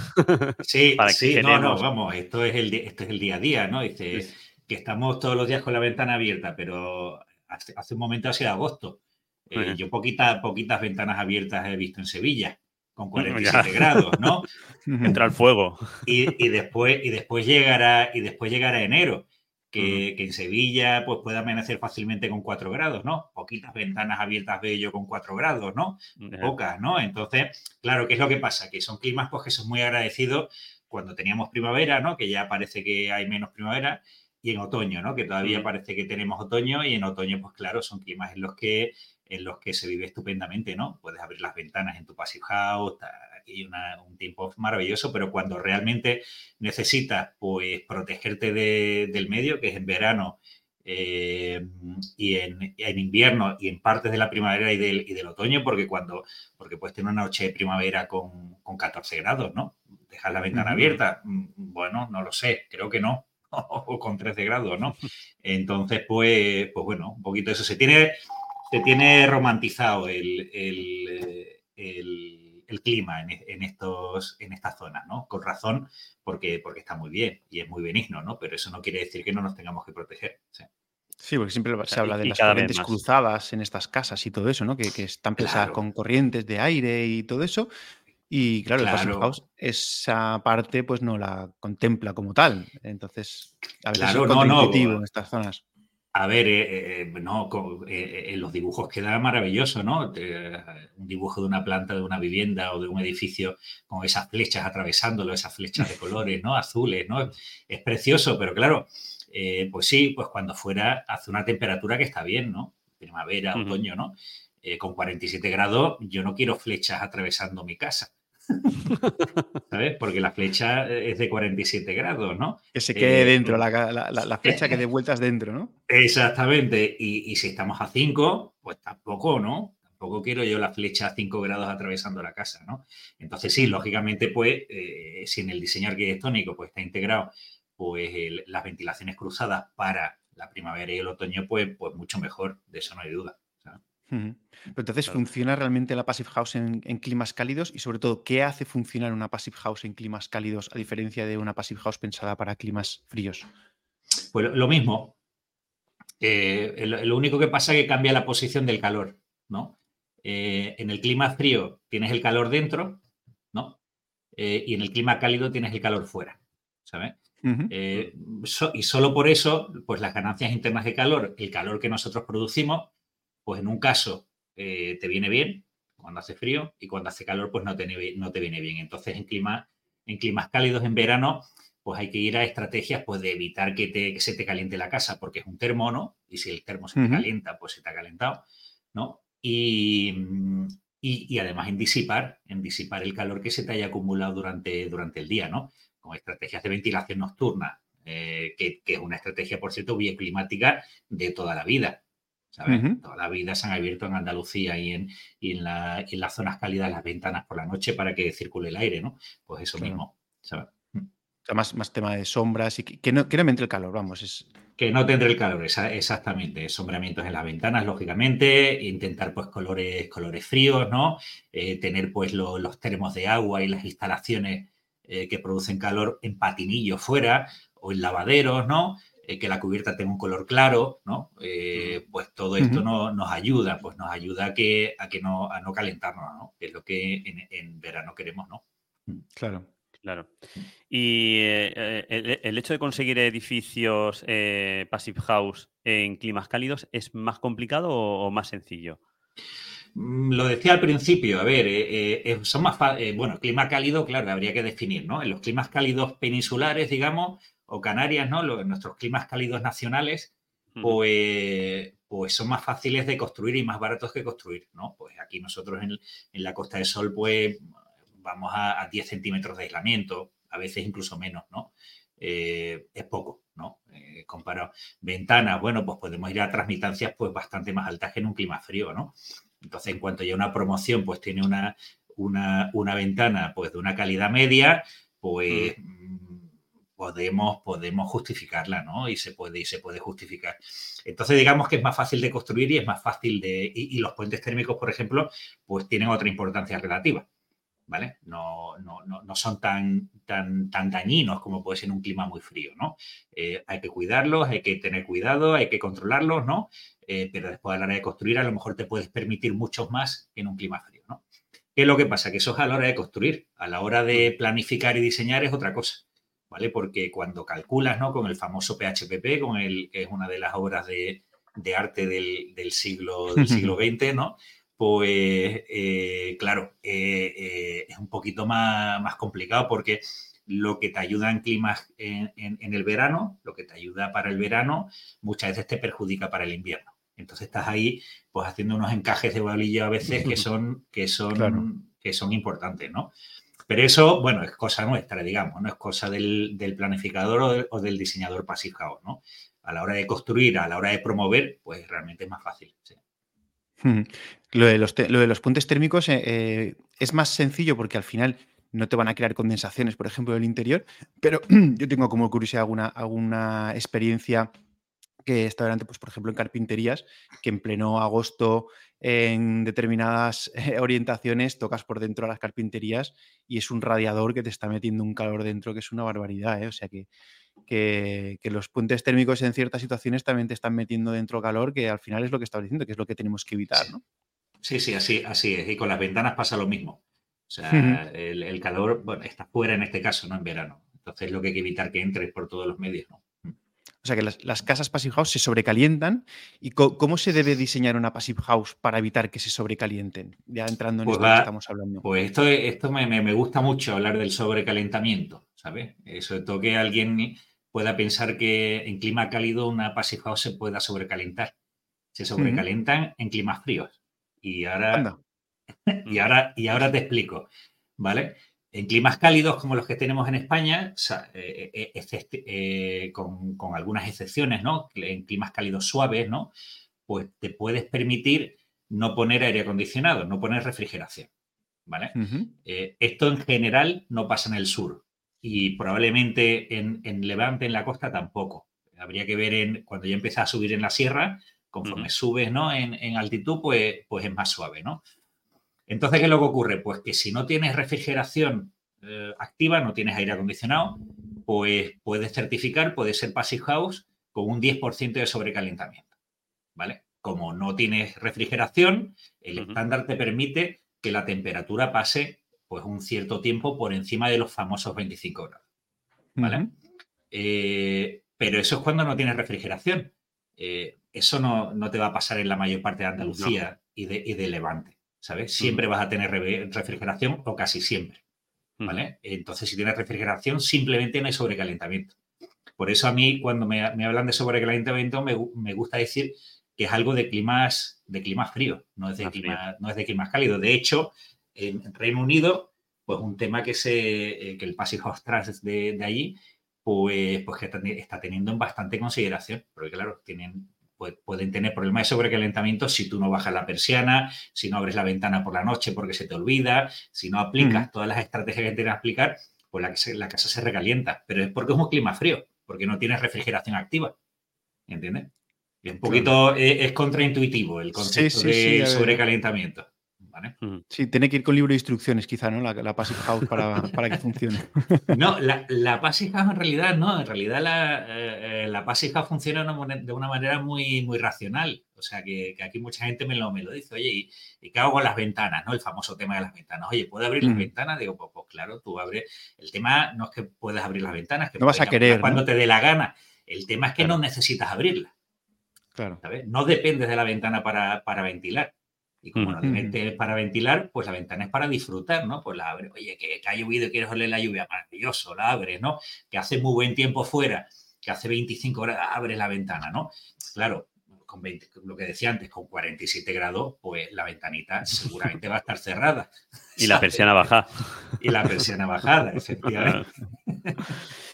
Sí, sí, no, no, vamos, esto es el, esto es el día a día, ¿no? Dice que estamos todos los días con la ventana abierta, pero hace, un momento ha sido agosto. Eh, yo poquitas, poquitas ventanas abiertas he visto en Sevilla con 47 grados, ¿no? Entra al fuego. Y, después, y, después llegará, y después llegará enero, que, en Sevilla pues, puede amanecer fácilmente con 4 grados, ¿no? Poquitas ventanas abiertas veo yo con 4 grados, ¿no? Pocas, ¿no? Entonces, claro, ¿qué es lo que pasa? Que son climas pues, que son muy agradecidos cuando teníamos primavera, ¿no? Que ya parece que hay menos primavera. y en otoño, ¿no? Que todavía parece que tenemos otoño y en otoño, pues claro, son climas en los que en los que se vive estupendamente, ¿no? Puedes abrir las ventanas en tu passive house, aquí hay un tiempo maravilloso, pero cuando realmente necesitas, pues, protegerte del medio, que es en verano eh, y en, invierno y en partes de la primavera y del, y del, otoño, porque cuando, porque puedes tener una noche de primavera con, con 14 grados, ¿no? Dejar la ventana abierta, mm, bueno, no lo sé, creo que no, o con 13 grados, ¿no? Entonces, pues, pues bueno, un poquito eso. Se tiene, se tiene romantizado el, clima en, estos, en estas zonas, ¿no? Con razón, porque, porque está muy bien y es muy benigno, ¿no? Pero eso no quiere decir que no nos tengamos que proteger. Sí. porque siempre se habla de las corrientes cruzadas en estas casas y todo eso, ¿no? Que, están pesadas con corrientes de aire y todo eso. Y claro, el Passive House esa parte pues no la contempla como tal. Entonces, a veces claro, es no, no. en estas zonas. A ver, eh, eh, no, eh, en los dibujos queda maravilloso, ¿no? un dibujo de una planta, de una vivienda o de un edificio con esas flechas atravesándolo, esas flechas de colores, ¿no? Azules, ¿no? Es precioso, pero claro, pues sí, pues cuando fuera hace una temperatura que está bien, ¿no? Primavera, otoño, ¿no? con 47 grados, yo no quiero flechas atravesando mi casa. ¿Sabes? Porque la flecha es de 47 grados, ¿no? Que se quede eh, dentro, la, flecha que dé vueltas dentro, ¿no? Exactamente. Y, si estamos a 5, pues tampoco, ¿no? Tampoco quiero yo la flecha a 5 grados atravesando la casa, ¿no? Entonces, sí, lógicamente, pues, eh, si en el diseño arquitectónico pues, está integrado pues, las ventilaciones cruzadas para la primavera y el otoño, pues, pues mucho mejor, de eso no hay duda. Entonces, ¿funciona realmente la Passive House en, climas cálidos? Y sobre todo, ¿qué hace funcionar una Passive House en climas cálidos a diferencia de una Passive House pensada para climas fríos? Pues lo mismo. Eh, lo, único que pasa es que cambia la posición del calor, ¿no? Eh, en el clima frío tienes el calor dentro, ¿no? Eh, y en el clima cálido tienes el calor fuera, ¿sabes? y solo por eso, pues las ganancias internas de calor, el calor que nosotros producimos, pues en un caso eh, te viene bien cuando hace frío y cuando hace calor pues no te, no te viene bien. Entonces en, clima, en climas cálidos en verano pues hay que ir a estrategias pues de evitar que, te, se te caliente la casa porque es un termo, ¿no? Y si el termo se te calienta pues se te ha calentado, ¿no? Y, y, además en disipar, en disipar el calor que se te haya acumulado durante, durante el día, ¿no? Con estrategias de ventilación nocturna, eh, que, que, es una estrategia, por cierto, bioclimática de toda la vida. Toda la vida se han abierto en Andalucía y en, en, las zonas cálidas las ventanas por la noche para que circule el aire, ¿no? Pues eso mismo, mm. más, más tema de sombras y que, no, que no entre el calor, vamos. Es... Que no tendré el calor, exactamente. Sombramientos en las ventanas, lógicamente. Intentar, pues, colores, colores fríos, ¿no? Eh, tener, pues, los termos de agua y las instalaciones eh, que producen calor en patinillos fuera o en lavaderos, ¿no? Eh, que la cubierta tenga un color claro, ¿no? Eh, pues todo esto nos ayuda, pues nos ayuda a que, a que no, a no calentarnos, ¿no? Que es lo que en, verano queremos, ¿no? Mm. Claro. Claro. Y eh, el, hecho de conseguir edificios Passive House en climas cálidos es más complicado o, más sencillo? Mm, lo decía al principio, a ver, son más bueno, clima cálido, claro, habría que definir, ¿no? En los climas cálidos peninsulares, digamos, o Canarias, ¿no? nuestros climas cálidos nacionales, pues, pues son más fáciles de construir y más baratos que construir, ¿no? Pues aquí nosotros en, la Costa del Sol, pues vamos a, 10 centímetros de aislamiento, a veces incluso menos, ¿no? Eh, es poco, ¿no? Eh, comparado. Ventanas, bueno, pues podemos ir a transmitancias pues bastante más altas que en un clima frío, ¿no? Entonces, en cuanto ya una promoción pues tiene una, una, ventana pues de una calidad media, pues podemos, podemos justificarla, ¿no? Y se puede, y se puede justificar. Entonces, digamos que es más fácil de construir y es más fácil de. Y, los puentes térmicos, por ejemplo, pues tienen otra importancia relativa. ¿Vale? No, no, no, son tan, tan, tan dañinos como puede ser en un clima muy frío, ¿no? Eh, hay que cuidarlos, hay que tener cuidado, hay que controlarlos, ¿no? Eh, pero después a la hora de construir a lo mejor te puedes permitir muchos más en un clima frío, ¿no? ¿Qué es lo que pasa? Que eso es a la hora de construir. A la hora de planificar y diseñar es otra cosa. ¿Vale? Porque cuando calculas, ¿no? Con el famoso PHPP, con el, que es una de las obras de, arte del, siglo, del siglo XX, ¿no? Pues, eh, claro, eh, eh, es un poquito más, más complicado porque lo que te ayuda en climas en, el verano, lo que te ayuda para el verano, muchas veces te perjudica para el invierno. Entonces estás ahí pues haciendo unos encajes de bolillo a veces que son, que son, que son importantes, ¿no? Pero eso, bueno, es cosa nuestra, digamos, no es cosa del, planificador o, del diseñador passive ¿no? A la hora de construir, a la hora de promover, pues realmente es más fácil. Lo, de los lo, puentes térmicos eh, eh, es más sencillo porque al final no te van a crear condensaciones, por ejemplo, del interior, pero yo tengo como curiosidad alguna, alguna experiencia que está delante, pues, por ejemplo, en carpinterías, que en pleno agosto en determinadas eh, orientaciones tocas por dentro a las carpinterías y es un radiador que te está metiendo un calor dentro que es una barbaridad. ¿eh? O sea que, que, los puentes térmicos en ciertas situaciones también te están metiendo dentro calor, que al final es lo que estaba diciendo, que es lo que tenemos que evitar. ¿no? Sí, sí, así, así es. Y con las ventanas pasa lo mismo. O sea, el, el, calor, bueno, está fuera en este caso, no en verano. Entonces lo que hay que evitar que entre por todos los medios, ¿no? O sea que las, casas Passive House se sobrecalientan. ¿Y cómo se debe diseñar una Passive House para evitar que se sobrecalienten? Ya entrando en pues esto que estamos hablando. Pues esto, esto me, gusta mucho hablar del sobrecalentamiento, ¿sabes? Sobre todo que alguien pueda pensar que en clima cálido una Passive House se pueda sobrecalentar. Se sobrecalientan en climas fríos. Y ahora, y ahora, y ahora te explico, ¿vale? En climas cálidos como los que tenemos en España, eh, eh, eh, con, algunas excepciones, ¿no? En climas cálidos suaves, ¿no? Pues te puedes permitir no poner aire acondicionado, no poner refrigeración, ¿vale? esto en general no pasa en el sur y probablemente en, Levante, en la costa, tampoco. Habría que ver en, cuando ya empieza a subir en la sierra, conforme subes, ¿no? En, en, altitud, pues, pues es más suave, ¿no? Entonces, ¿qué es lo que ocurre? Pues que si no tienes refrigeración eh, activa, no tienes aire acondicionado, pues puedes certificar, puede ser Passive House con un 10% de sobrecalentamiento. ¿Vale? Como no tienes refrigeración, el estándar te permite que la temperatura pase pues un cierto tiempo por encima de los famosos 25 grados. ¿Vale? Eh, pero eso es cuando no tienes refrigeración. Eh, eso no, te va a pasar en la mayor parte de Andalucía y, de, y de Levante. ¿Sabes? Siempre vas a tener refrigeración o casi siempre, ¿vale? Entonces, si tienes refrigeración, simplemente no hay sobrecalentamiento. Por eso a mí, cuando me, hablan de sobrecalentamiento, me, gusta decir que es algo de climas, de climas fríos, no es de, clima, no es de climas cálidos. De hecho, en Reino Unido, pues un tema que, se, eh, que el Passive House de, de allí, pues, pues que está teniendo en bastante consideración, porque claro, tienen pueden tener problemas de sobrecalentamiento si tú no bajas la persiana, si no abres la ventana por la noche porque se te olvida, si no aplicas todas las estrategias que tienes que aplicar, pues la, la, casa se recalienta. Pero es porque es un clima frío, porque no tienes refrigeración activa. ¿Entiendes? Es un poquito, eh, es, contraintuitivo el concepto de sobrecalentamiento. Sí, tiene que ir con libro de instrucciones, quizá, ¿no? La, la Passive House para, que funcione. No, la, la, Passive House en realidad no. En realidad la, eh, la Passive House funciona de una manera muy, muy racional. O sea, que, aquí mucha gente me lo, me lo dice. Oye, ¿y, qué hago con las ventanas? ¿no? El famoso tema de las ventanas. Oye, ¿puedo abrir las ventanas? Digo, pues, pues, claro, tú abres. El tema no es que puedas abrir las ventanas, que no vas a querer. Cuando te dé la gana. El tema es que no necesitas abrirlas. Claro. ¿sabes? No dependes de la ventana para, para ventilar. Y como normalmente es para ventilar, pues la ventana es para disfrutar, ¿no? Pues la abre, oye, que, ha llovido y quieres oler la lluvia, maravilloso, la abres, ¿no? Que hace muy buen tiempo fuera, que hace 25 horas, abres la ventana, ¿no? Claro, con lo que decía antes, con 47 grados, pues la ventanita seguramente va a estar cerrada. Y la persiana bajada. Y la persiana bajada, efectivamente.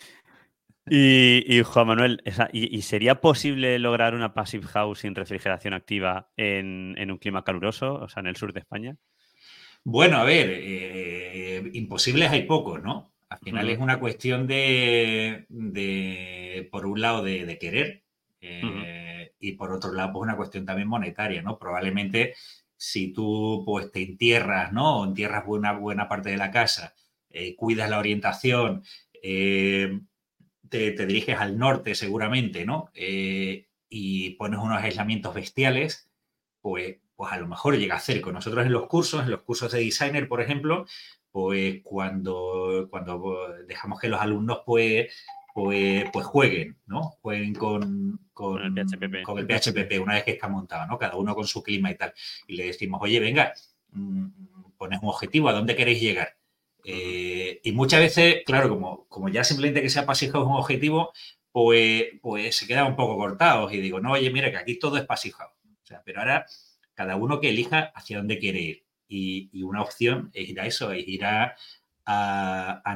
Y, Juan Manuel, ¿y, sería posible lograr una passive house sin refrigeración activa en, un clima caluroso, o sea, en el sur de España? Bueno, a ver, eh, imposibles hay pocos, ¿no? Al final es una cuestión de, por un lado, de, querer eh, y por otro lado, pues una cuestión también monetaria, ¿no? Probablemente si tú pues te entierras, ¿no? O entierras buena, buena parte de la casa, eh, cuidas la orientación, te, diriges al norte seguramente, ¿no? Eh, y pones unos aislamientos bestiales, pues, pues a lo mejor llega a hacer. Con nosotros en los cursos, en los cursos de designer, por ejemplo, pues cuando, cuando dejamos que los alumnos pues, pues, pues jueguen, ¿no? Jueguen con, con, el PHPP. una vez que está montado, ¿no? Cada uno con su clima y tal. Y le decimos, oye, venga, mm, pones un objetivo, ¿a dónde queréis llegar? Eh, y muchas veces, claro, como, como ya simplemente que sea Passive House un objetivo, pues, pues se quedan un poco cortados y digo, no, oye, mira que aquí todo es House. O sea, pero ahora cada uno que elija hacia dónde quiere ir. Y, una opción es ir a eso, es ir a,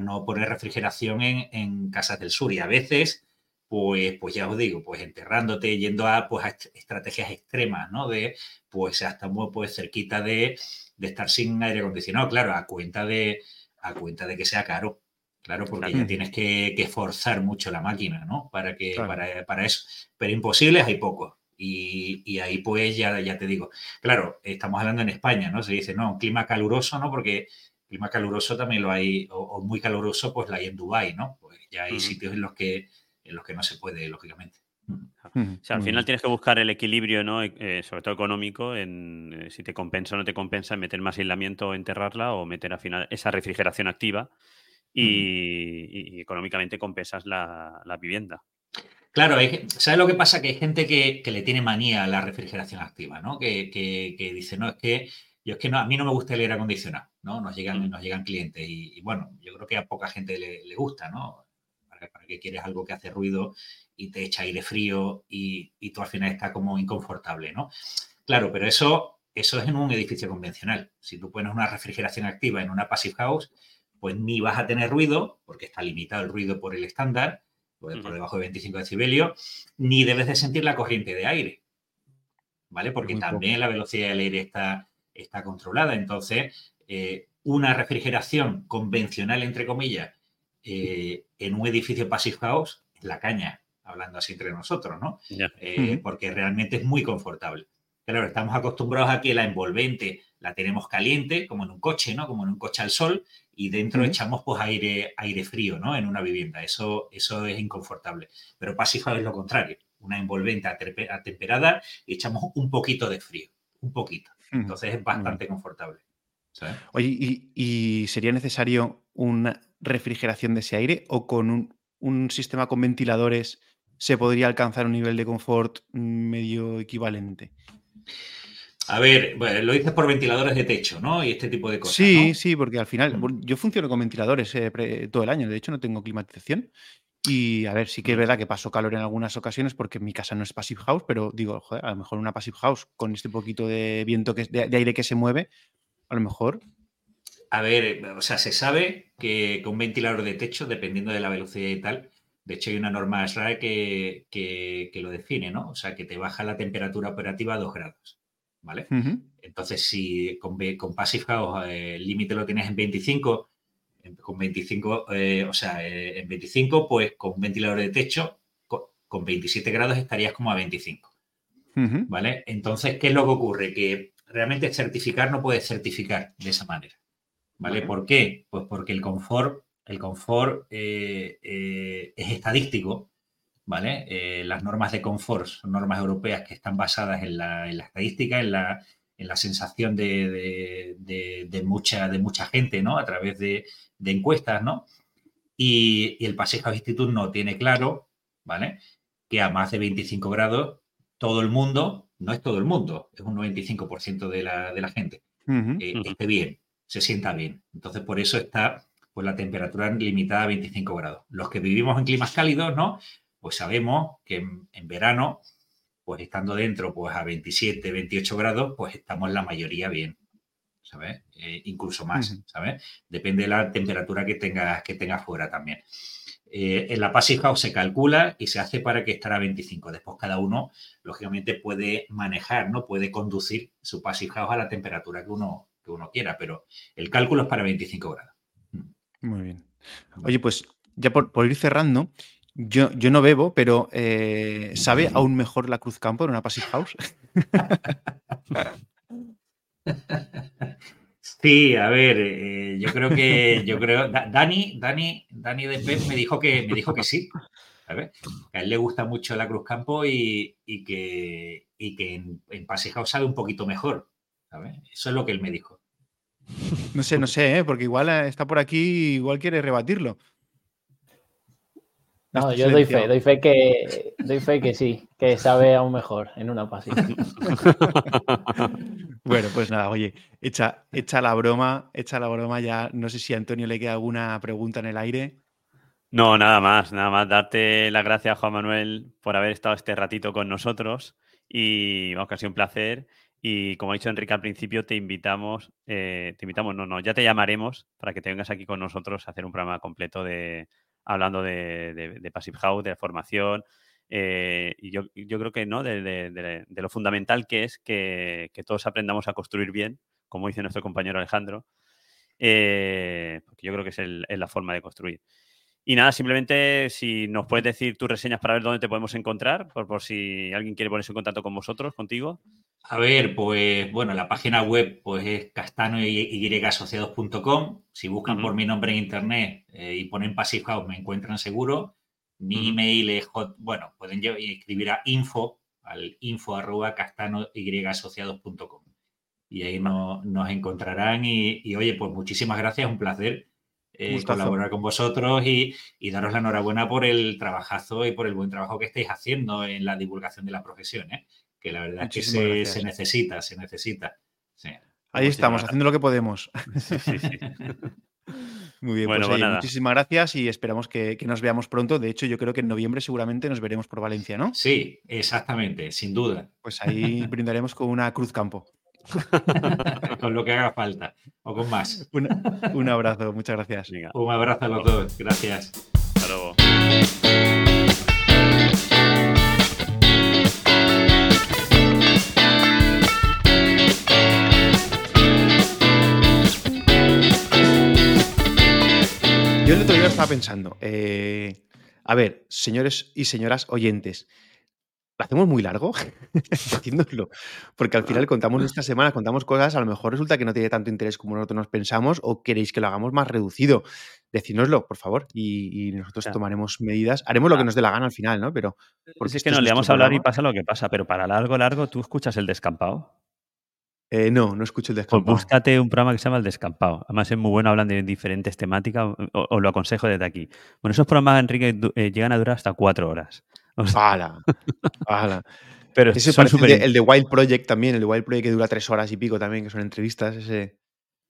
no poner refrigeración en, casas del sur. Y a veces, pues, pues ya os digo, pues enterrándote, yendo a, pues, estrategias extremas, ¿no? De, pues hasta muy pues, cerquita de, estar sin aire acondicionado, claro, a cuenta de, a cuenta de que sea caro. Claro, porque ya tienes que, que, forzar mucho la máquina, ¿no? Para, que, para, para eso. Pero imposibles hay pocos. Y, ahí pues ya, ya te digo, claro, estamos hablando en España, ¿no? Se dice, no, un clima caluroso, ¿no? Porque clima caluroso también lo hay, o, muy caluroso, pues lo hay en Dubái, ¿no? Pues ya hay sitios en los que en los que no se puede, lógicamente. O sea, al final tienes que buscar el equilibrio, ¿no? Eh, sobre todo económico, en eh, si te compensa o no te compensa meter más aislamiento o enterrarla o meter al final esa refrigeración activa y, económicamente compensas la, la vivienda. Claro, ¿sabes lo que pasa? Que hay gente que, le tiene manía a la refrigeración activa, ¿no? Que, dice, no, es que yo es que no, a mí no me gusta el aire acondicionado, ¿no? Nos llegan, mm. nos llegan clientes y, bueno, yo creo que a poca gente le, gusta, ¿no? Para, para, que quieres algo que hace ruido y te echa aire frío y, tú al final estás como inconfortable, ¿no? Claro, pero eso, eso es en un edificio convencional. Si tú pones una refrigeración activa en una passive house, pues ni vas a tener ruido, porque está limitado el ruido por el estándar, por, debajo de 25 decibelios, ni debes de sentir la corriente de aire, ¿vale? Porque también la velocidad del aire está, está controlada. Entonces, eh, una refrigeración convencional, entre comillas, eh, en un edificio Passive House, es la caña, hablando así entre nosotros, ¿no? Eh, porque realmente es muy confortable. Claro, estamos acostumbrados a que la envolvente la tenemos caliente, como en un coche, ¿no? Como en un coche al sol, y dentro echamos pues aire, aire frío, ¿no? En una vivienda. Eso, eso es inconfortable. Pero Passive es lo contrario. Una envolvente atemperada y echamos un poquito de frío. Un poquito. Entonces es bastante confortable. Oye, ¿y, sería necesario una refrigeración de ese aire o con un, un sistema con ventiladores se podría alcanzar un nivel de confort medio equivalente? A ver, lo dices por ventiladores de techo, ¿no? Y este tipo de cosas. Sí, sí, porque al final mm. yo funciono con ventiladores eh, todo el año, de hecho no tengo climatización. Y a ver, sí que es mm. verdad que paso calor en algunas ocasiones porque mi casa no es passive house, pero digo, joder, a lo mejor una passive house con este poquito de viento que de, de aire que se mueve, a lo mejor. A ver, o sea, se sabe que con un ventilador de techo, dependiendo de la velocidad y tal, de hecho hay una norma SRAE que, que, que lo define, ¿no? O sea, que te baja la temperatura operativa a 2 grados. ¿vale? Entonces, si con, con Passive House eh, el límite lo tienes en 25, con 25, eh, o sea, eh, en 25, pues con un ventilador de techo, con, 27 grados estarías como a 25, ¿vale? Entonces, ¿qué es lo que ocurre? Que realmente certificar no puedes certificar de esa manera, ¿vale? ¿Por qué? Pues porque el confort, el confort es estadístico, ¿vale? Eh, las normas de confort son normas europeas que están basadas en la, estadística, en la, sensación de, mucha, de mucha gente, ¿no? A través de, encuestas, ¿no? Y, el Pasejo Institute no tiene claro, ¿vale? Que a más de 25 grados todo el mundo, no es todo el mundo, es un 95% de la, de la gente, eh, esté bien, se sienta bien. Entonces, por eso está pues, la temperatura limitada a 25 grados. Los que vivimos en climas cálidos, ¿no? pues sabemos que en, verano, pues estando dentro pues a 27, 28 grados, pues estamos la mayoría bien, ¿sabes? Eh, incluso más, ¿sabes? Depende de la temperatura que tengas que tenga fuera también. Eh, en la Passive House se calcula y se hace para que estará a 25. Después cada uno, lógicamente, puede manejar, ¿no? Puede conducir su Passive House a la temperatura que uno, que uno quiera, pero el cálculo es para 25 grados. Muy bien. Oye, pues ya por, por ir cerrando, yo, yo no bebo, pero eh, ¿sabe aún mejor la Cruz Campo en una Passive House? Sí, a ver, eh, yo creo que, yo creo, Dani, Dani, Dani de Pep me dijo que, me dijo que sí, ¿sabes? Que a él le gusta mucho la Cruz Campo y, que, que en, en Passive House sabe un poquito mejor, ¿sabes? Eso es lo que él me dijo. No sé, no sé, ¿eh? porque igual está por aquí, igual quiere rebatirlo. No, yo doy fe, doy fe que doy fe que sí, que sabe aún mejor en una pasiva. bueno, pues nada, oye, echa, echa la broma, echa la broma ya. No sé si a Antonio le queda alguna pregunta en el aire. No, nada más, nada más. Darte las gracias, Juan Manuel, por haber estado este ratito con nosotros. Y vamos, que ha sido un placer. Y como ha dicho Enrique al principio, te invitamos, eh, te invitamos, no, no, ya te llamaremos para que te vengas aquí con nosotros a hacer un programa completo de, hablando de, Passive House, de formación. Eh, y yo, creo que no, de, lo fundamental que es que, todos aprendamos a construir bien, como dice nuestro compañero Alejandro, eh, porque yo creo que es, la forma de construir. Y nada, simplemente si nos puedes decir tus reseñas para ver dónde te podemos encontrar, por, por si alguien quiere ponerse en contacto con vosotros, contigo. A ver, pues bueno, la página web pues es castanoyasociados.com. Si buscan por mi nombre en internet eh, y ponen Passive House me encuentran seguro. Mi email es, bueno, pueden escribir a info, al info arroba castanoyasociados.com. Y ahí nos encontrarán y, y, oye, pues muchísimas gracias, un placer eh, colaborar con vosotros y, daros la enhorabuena por el trabajazo y por el buen trabajo que estáis haciendo en la divulgación de la profesión, ¿eh? que la verdad es que se, necesita, se necesita. Ahí estamos, haciendo lo que podemos. Muy bien, pues, pues muchísimas gracias y esperamos que, nos veamos pronto. De hecho, yo creo que en noviembre seguramente nos veremos por Valencia, ¿no? Sí, exactamente, sin duda. Pues ahí brindaremos con una cruz campo. con lo que haga falta o con más. Un, abrazo, muchas gracias. Un abrazo a los dos, gracias. Hasta luego. Yo el otro día estaba pensando, eh, a ver, señores y señoras oyentes, ¿Lo hacemos muy largo? Haciéndolo. Porque al final contamos nuestra semana, contamos cosas, a lo mejor resulta que no tiene tanto interés como nosotros nos pensamos o queréis que lo hagamos más reducido. Decídnoslo, por favor, y, nosotros tomaremos medidas. Haremos lo que nos dé la gana al final, ¿no? Pero. Porque es que nos liamos a hablar y pasa lo que pasa, pero para largo, largo, ¿tú escuchas el descampado? Eh, no, no escucho el pues descampado. Pues búscate un programa que se llama El Descampado. Además es muy bueno, hablan de diferentes temáticas, os lo aconsejo desde aquí. Bueno, esos programas, Enrique, eh, llegan a durar hasta cuatro horas. ¡Hala! ¡Hala! Pero ese el, de, Wild Project también, el de Wild Project que dura tres horas y pico también, que son entrevistas. Ese...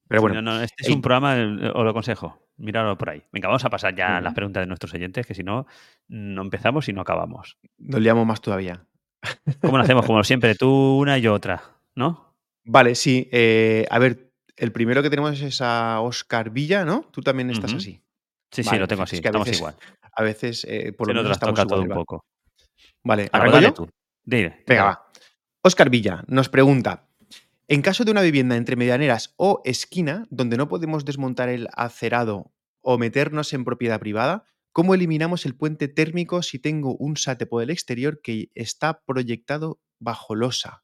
Pero bueno. no, este es un programa, os lo aconsejo. Míralo por ahí. Venga, vamos a pasar ya a las preguntas de nuestros oyentes, que si no, no empezamos y no acabamos. Nos liamos más todavía. ¿Cómo lo hacemos? Como siempre, tú una y yo otra, ¿no? Vale, sí. Eh, a ver, el primero que tenemos es a Oscar Villa, ¿no? Tú también estás así. Sí, sí, lo tengo así. estamos igual. A veces, eh, por lo menos, estamos todo un poco. Vale, ¿arranco yo? Tú. Venga, va. Oscar Villa nos pregunta: En caso de una vivienda entre medianeras o esquina, donde no podemos desmontar el acerado o meternos en propiedad privada, ¿cómo eliminamos el puente térmico si tengo un SATE por el exterior que está proyectado bajo losa?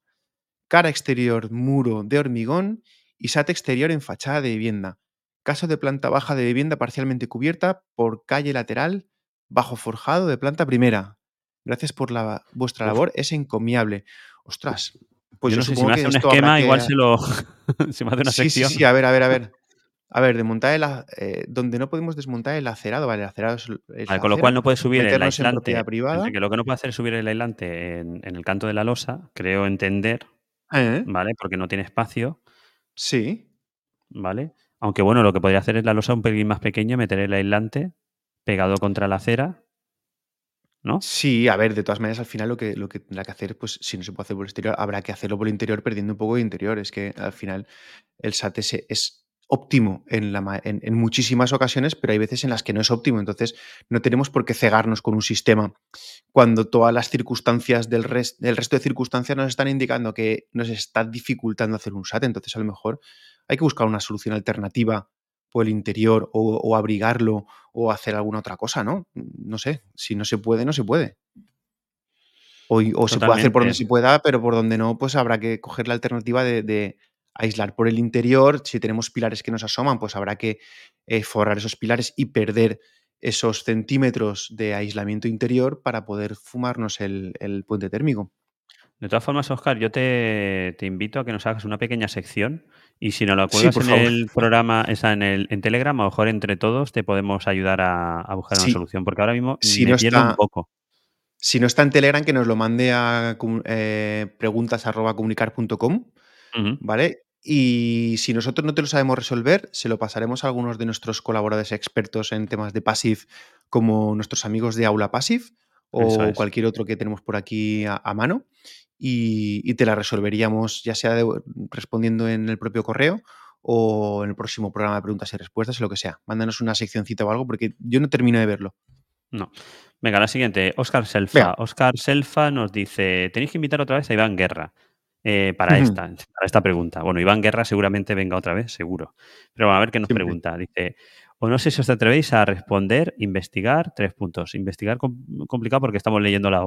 Cara exterior, muro de hormigón y SAT exterior en fachada de vivienda. Caso de planta baja de vivienda parcialmente cubierta por calle lateral bajo forjado de planta primera. Gracias por la, vuestra labor, es encomiable. Ostras, pues yo, no sé si me hace un esquema, igual se lo. se me hace una sección. Sí, sí, a ver, a ver, a ver. A ver, desmontar el, eh, donde no podemos desmontar el acerado, vale, el acerado es. con lo cual no puede subir el aislante. Privada. Que lo que no puede hacer es subir el aislante en, el canto de la losa, creo entender. ¿Eh? ¿Vale? Porque no tiene espacio. Sí. ¿Vale? Aunque bueno, lo que podría hacer es la losa un pelín más pequeña, meter el aislante pegado contra la acera ¿no? Sí, a ver, de todas maneras, al final lo que, lo que tendrá que hacer, pues si no se puede hacer por el exterior, habrá que hacerlo por el interior perdiendo un poco de interior. Es que al final el SAT es, óptimo en, en, muchísimas ocasiones, pero hay veces en las que no es óptimo. Entonces, no tenemos por qué cegarnos con un sistema cuando todas las circunstancias del, del resto de circunstancias nos están indicando que nos está dificultando hacer un SAT. Entonces, a lo mejor hay que buscar una solución alternativa el interior o, abrigarlo o hacer alguna otra cosa, ¿no? No sé, si no se puede, no se puede. O, se puede hacer por donde se pueda, pero por donde no, pues habrá que coger la alternativa de, aislar por el interior. Si tenemos pilares que nos asoman, pues habrá que eh, forrar esos pilares y perder esos centímetros de aislamiento interior para poder fumarnos el, puente térmico. De todas formas, Oscar, yo te, invito a que nos hagas una pequeña sección y si nos lo acuerdas en el programa, esa en, el, en Telegram, a lo mejor entre todos te podemos ayudar a, buscar una solución, porque ahora mismo si me no un poco. Si no está en Telegram, que nos lo mande a eh, preguntas.comunicar.com, ¿vale? Y si nosotros no te lo sabemos resolver, se lo pasaremos a algunos de nuestros colaboradores expertos en temas de Passive, como nuestros amigos de Aula Passive o cualquier otro que tenemos por aquí a mano y, te la resolveríamos ya sea respondiendo en el propio correo o en el próximo programa de preguntas y respuestas o lo que sea. Mándanos una seccioncita o algo porque yo no termino de verlo. No. Venga, la siguiente. Oscar Selfa. Oscar Selfa nos dice, tenéis que invitar otra vez a Iván Guerra eh, para, esta, para esta pregunta. Bueno, Iván Guerra seguramente venga otra vez, seguro. Pero bueno, a ver qué nos pregunta. Dice, o no sé si os atrevéis a responder, investigar, tres puntos. Investigar complicado porque estamos leyendo la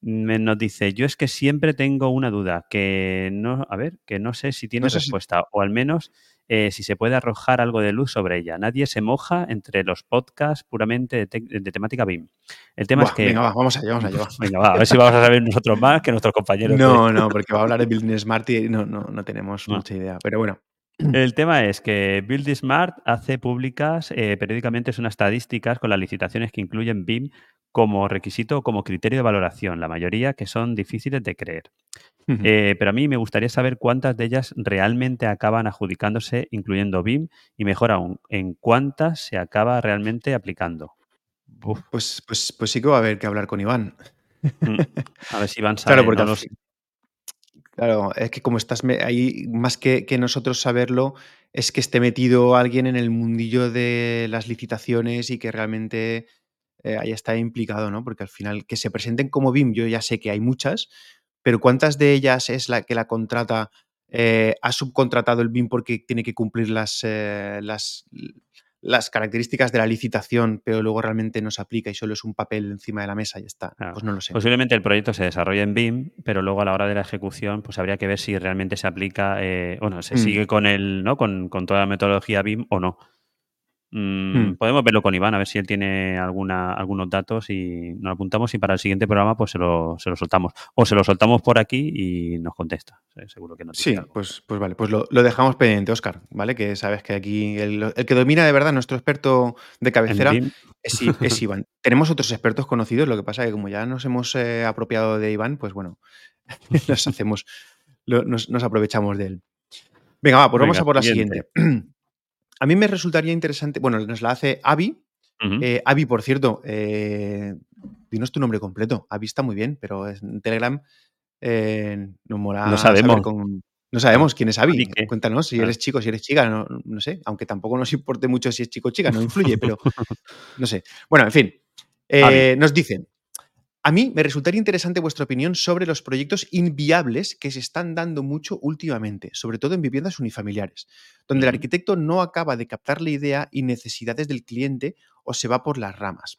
nos dice, yo es que siempre tengo una duda, que no, a ver, que no sé si tiene respuesta, o al menos eh, si se puede arrojar algo de luz sobre ella. Nadie se moja entre los podcasts puramente de, temática BIM. El tema es que... Venga, vamos allá, vamos allá. venga, va, a ver si vamos a saber nosotros más que nuestros compañeros. No, no, porque va a hablar de Building Smart y no, no, no tenemos mucha idea, pero bueno. El tema es que Build Smart hace públicas eh, periódicamente unas estadísticas con las licitaciones que incluyen BIM como requisito o como criterio de valoración, la mayoría que son difíciles de creer. Eh, pero a mí me gustaría saber cuántas de ellas realmente acaban adjudicándose incluyendo BIM y mejor aún, en cuántas se acaba realmente aplicando. Pues, pues, pues sí que va a haber que hablar con Iván. Mm. A ver si Iván sabe. Claro, porque Claro, es que como estás ahí, más que, nosotros saberlo, es que esté metido alguien en el mundillo de las licitaciones y que realmente eh, ahí está implicado, ¿no? Porque al final, que se presenten como BIM, yo ya sé que hay muchas, pero ¿cuántas de ellas es la que la contrata, eh, ha subcontratado el BIM porque tiene que cumplir las, eh, las, las características de la licitación, pero luego realmente no se aplica y solo es un papel encima de la mesa y está. Pues no lo sé. Posiblemente el proyecto se desarrolle en BIM, pero luego a la hora de la ejecución, pues habría que ver si realmente se aplica, bueno, se mm. sigue con el, ¿no? Con, con, toda la metodología BIM o no. Mm, hmm. Podemos verlo con Iván, a ver si él tiene alguna, algunos datos y nos apuntamos y para el siguiente programa pues se lo, se lo soltamos. O se lo soltamos por aquí y nos contesta. Seguro que no. Sí, pues, pues vale, pues lo, dejamos pendiente, Oscar, ¿vale? Que sabes que aquí el, que domina de verdad, nuestro experto de cabecera, es, es, Iván. Tenemos otros expertos conocidos, lo que pasa es que como ya nos hemos eh, apropiado de Iván, pues bueno, nos hacemos, nos, aprovechamos de él. Venga, va, pues vamos a por la siguiente. A mí me resultaría interesante, bueno, nos la hace Avi. Eh, Avi, por cierto, eh, dinos tu nombre completo. Avi está muy bien, pero en Telegram eh, nos mola. No sabemos. no sabemos quién es Avi. Cuéntanos si eres chico, si eres chica, no, sé. Aunque tampoco nos importe mucho si es chico o chica, no influye, pero no sé. Bueno, en fin. nos dicen, a mí me resultaría interesante vuestra opinión sobre los proyectos inviables que se están dando mucho últimamente, sobre todo en viviendas unifamiliares, donde el arquitecto no acaba de captar la idea y necesidades del cliente o se va por las ramas.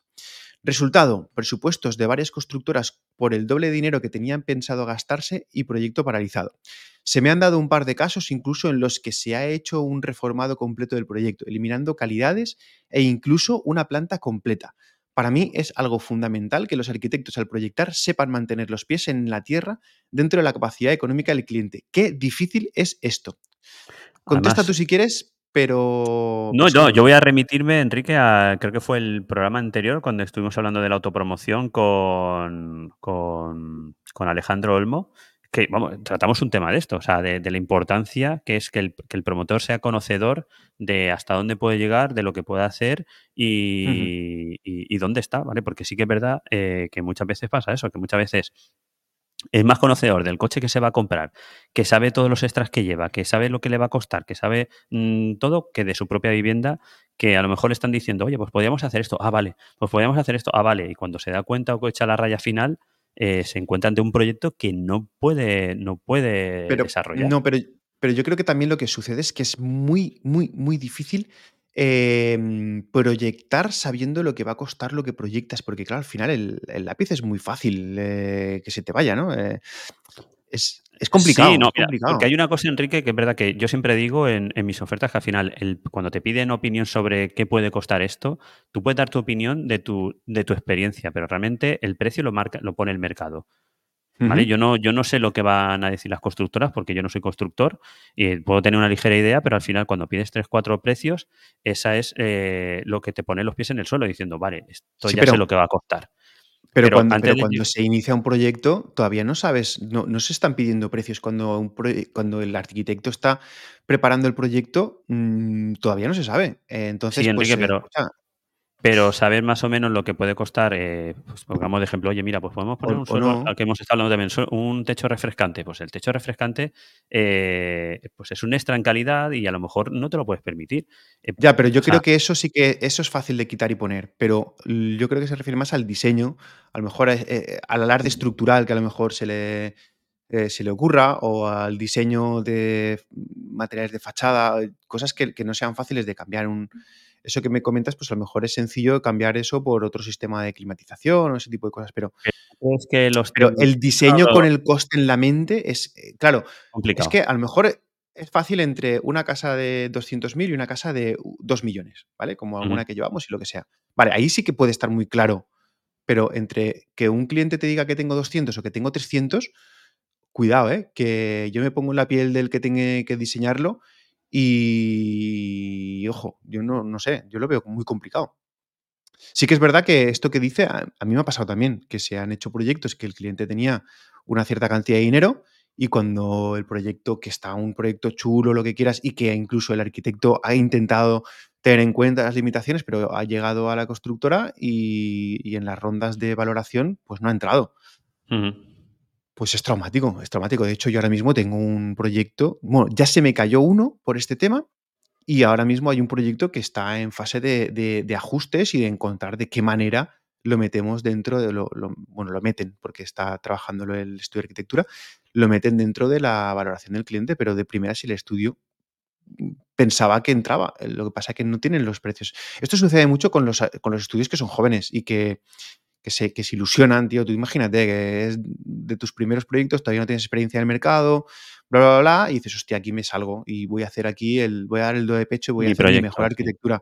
Resultado, presupuestos de varias constructoras por el doble dinero que tenían pensado gastarse y proyecto paralizado. Se me han dado un par de casos incluso en los que se ha hecho un reformado completo del proyecto, eliminando calidades e incluso una planta completa. Para mí es algo fundamental que los arquitectos al proyectar sepan mantener los pies en la tierra dentro de la capacidad económica del cliente. Qué difícil es esto. Contesta tú si quieres, pero... No, no, yo voy a remitirme, Enrique, a creo que fue el programa anterior cuando estuvimos hablando de la autopromoción con, con, con Alejandro Olmo que, vamos, tratamos un tema de esto, o sea, de, la importancia que es que el, promotor sea conocedor de hasta dónde puede llegar, de lo que puede hacer y, dónde está, ¿vale? Porque sí que es verdad eh, que muchas veces pasa eso, que muchas veces es más conocedor del coche que se va a comprar, que sabe todos los extras que lleva, que sabe lo que le va a costar, que sabe mm, todo, que de su propia vivienda, que a lo mejor le están diciendo, oye, pues podríamos hacer esto, ah, vale, pues podríamos hacer esto, ah, vale, y cuando se da cuenta o echa la raya final, eh, se encuentran de un proyecto que no puede, no puede desarrollar. No, pero, pero yo creo que también lo que sucede es que es muy, muy, muy difícil em, proyectar sabiendo lo que va a costar lo que proyectas, porque claro, al final el, lápiz es muy fácil eh, que se te vaya, ¿no? Eh, es, es complicado. Sí, no, porque hay una cosa, Enrique, que es verdad que yo siempre digo en, mis ofertas que al final, el, cuando te piden opinión sobre qué puede costar esto, tú puedes dar tu opinión de tu, de tu experiencia, pero realmente el precio lo, marca, lo pone el mercado. ¿Vale? yo, no, yo no sé lo que van a decir las constructoras porque yo no soy constructor y puedo tener una ligera idea, pero al final cuando pides 3, 4 precios, esa es eh, lo que te pone los pies en el suelo diciendo, vale, esto ya sé lo que va a costar. Pero, cuando, cuando se inicia un proyecto, todavía no sabes, no, no se están pidiendo precios. Cuando, un cuando el arquitecto está preparando el proyecto, mm, todavía no se sabe. entonces, sí, Enrique, pues, pero, pero saber más o menos lo que puede costar, eh, pues pongamos de ejemplo, oye, mira, pues podemos poner un suelo, al que hemos estado hablando también, un techo refrescante. Pues el techo refrescante eh, pues es un extra en calidad y a lo mejor no te lo puedes permitir. Eh, ya, pero yo creo que eso sí que eso es fácil de quitar y poner, pero yo creo que se refiere más al diseño, a lo mejor al alarde estructural que a lo mejor se le, se le ocurra o al diseño de materiales de fachada, cosas que, que no sean fáciles de cambiar un eso que me comentas, pues a lo mejor es sencillo cambiar eso por otro sistema de climatización o ese tipo de cosas, pero, es que los pero el diseño con el coste en la mente es, eh, claro, es que a lo mejor es fácil entre una casa de 200.000 y una casa de 2 millones, ¿vale? Como alguna que llevamos y lo que sea. Vale, ahí sí que puede estar muy claro, pero entre que un cliente te diga que tengo 200 o que tengo 300, cuidado, ¿eh? Que yo me pongo en la piel del que tiene que diseñarlo y, ojo, yo no, no sé, yo lo veo muy complicado. Sí que es verdad que esto que dice, a, mí me ha pasado también, que se han hecho proyectos que el cliente tenía una cierta cantidad de dinero y cuando el proyecto, que está un proyecto chulo, lo que quieras, y que incluso el arquitecto ha intentado tener en cuenta las limitaciones, pero ha llegado a la constructora y, en las rondas de valoración, pues no ha entrado. Pues es traumático, es traumático. De hecho, yo ahora mismo tengo un proyecto, bueno, ya se me cayó uno por este tema y ahora mismo hay un proyecto que está en fase de, ajustes y de encontrar de qué manera lo metemos dentro de lo, bueno, lo meten porque está trabajando el estudio de arquitectura, lo meten dentro de la valoración del cliente, pero de primera si el estudio mm, pensaba que entraba. Lo que pasa es que no tienen los precios. Esto sucede mucho con los, con los estudios que son jóvenes y que que se, que se ilusionan, tío. Tú imagínate que es de tus primeros proyectos, todavía no tienes experiencia en el mercado, bla, bla, bla, y dices, hostia, aquí me salgo y voy a hacer aquí el, voy a dar el do de pecho y voy a hacer mi mejor arquitectura.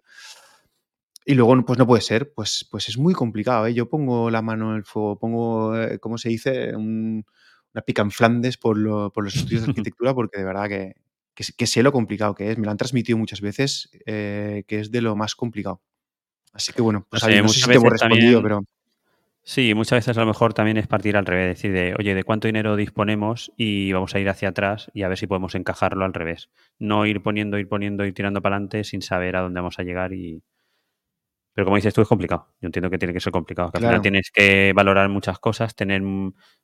Y luego, pues no puede ser, pues, pues es muy complicado, ¿eh? Yo pongo la mano en el fuego, pongo, eh, ¿cómo se dice? una pica en Flandes por, los estudios de arquitectura, porque de verdad que, que, sé lo complicado que es. Me lo han transmitido muchas veces, eh, que es de lo más complicado. Así que bueno, pues ahí, no sé si te hemos respondido, pero... Sí, muchas veces a lo mejor también es partir al revés, decir de, oye, ¿de cuánto dinero disponemos? Y vamos a ir hacia atrás y a ver si podemos encajarlo al revés. No ir poniendo, ir poniendo, ir tirando para adelante sin saber a dónde vamos a llegar y... Pero como dices tú, es complicado. Yo entiendo que tiene que ser complicado. Que al final tienes que valorar muchas cosas, tener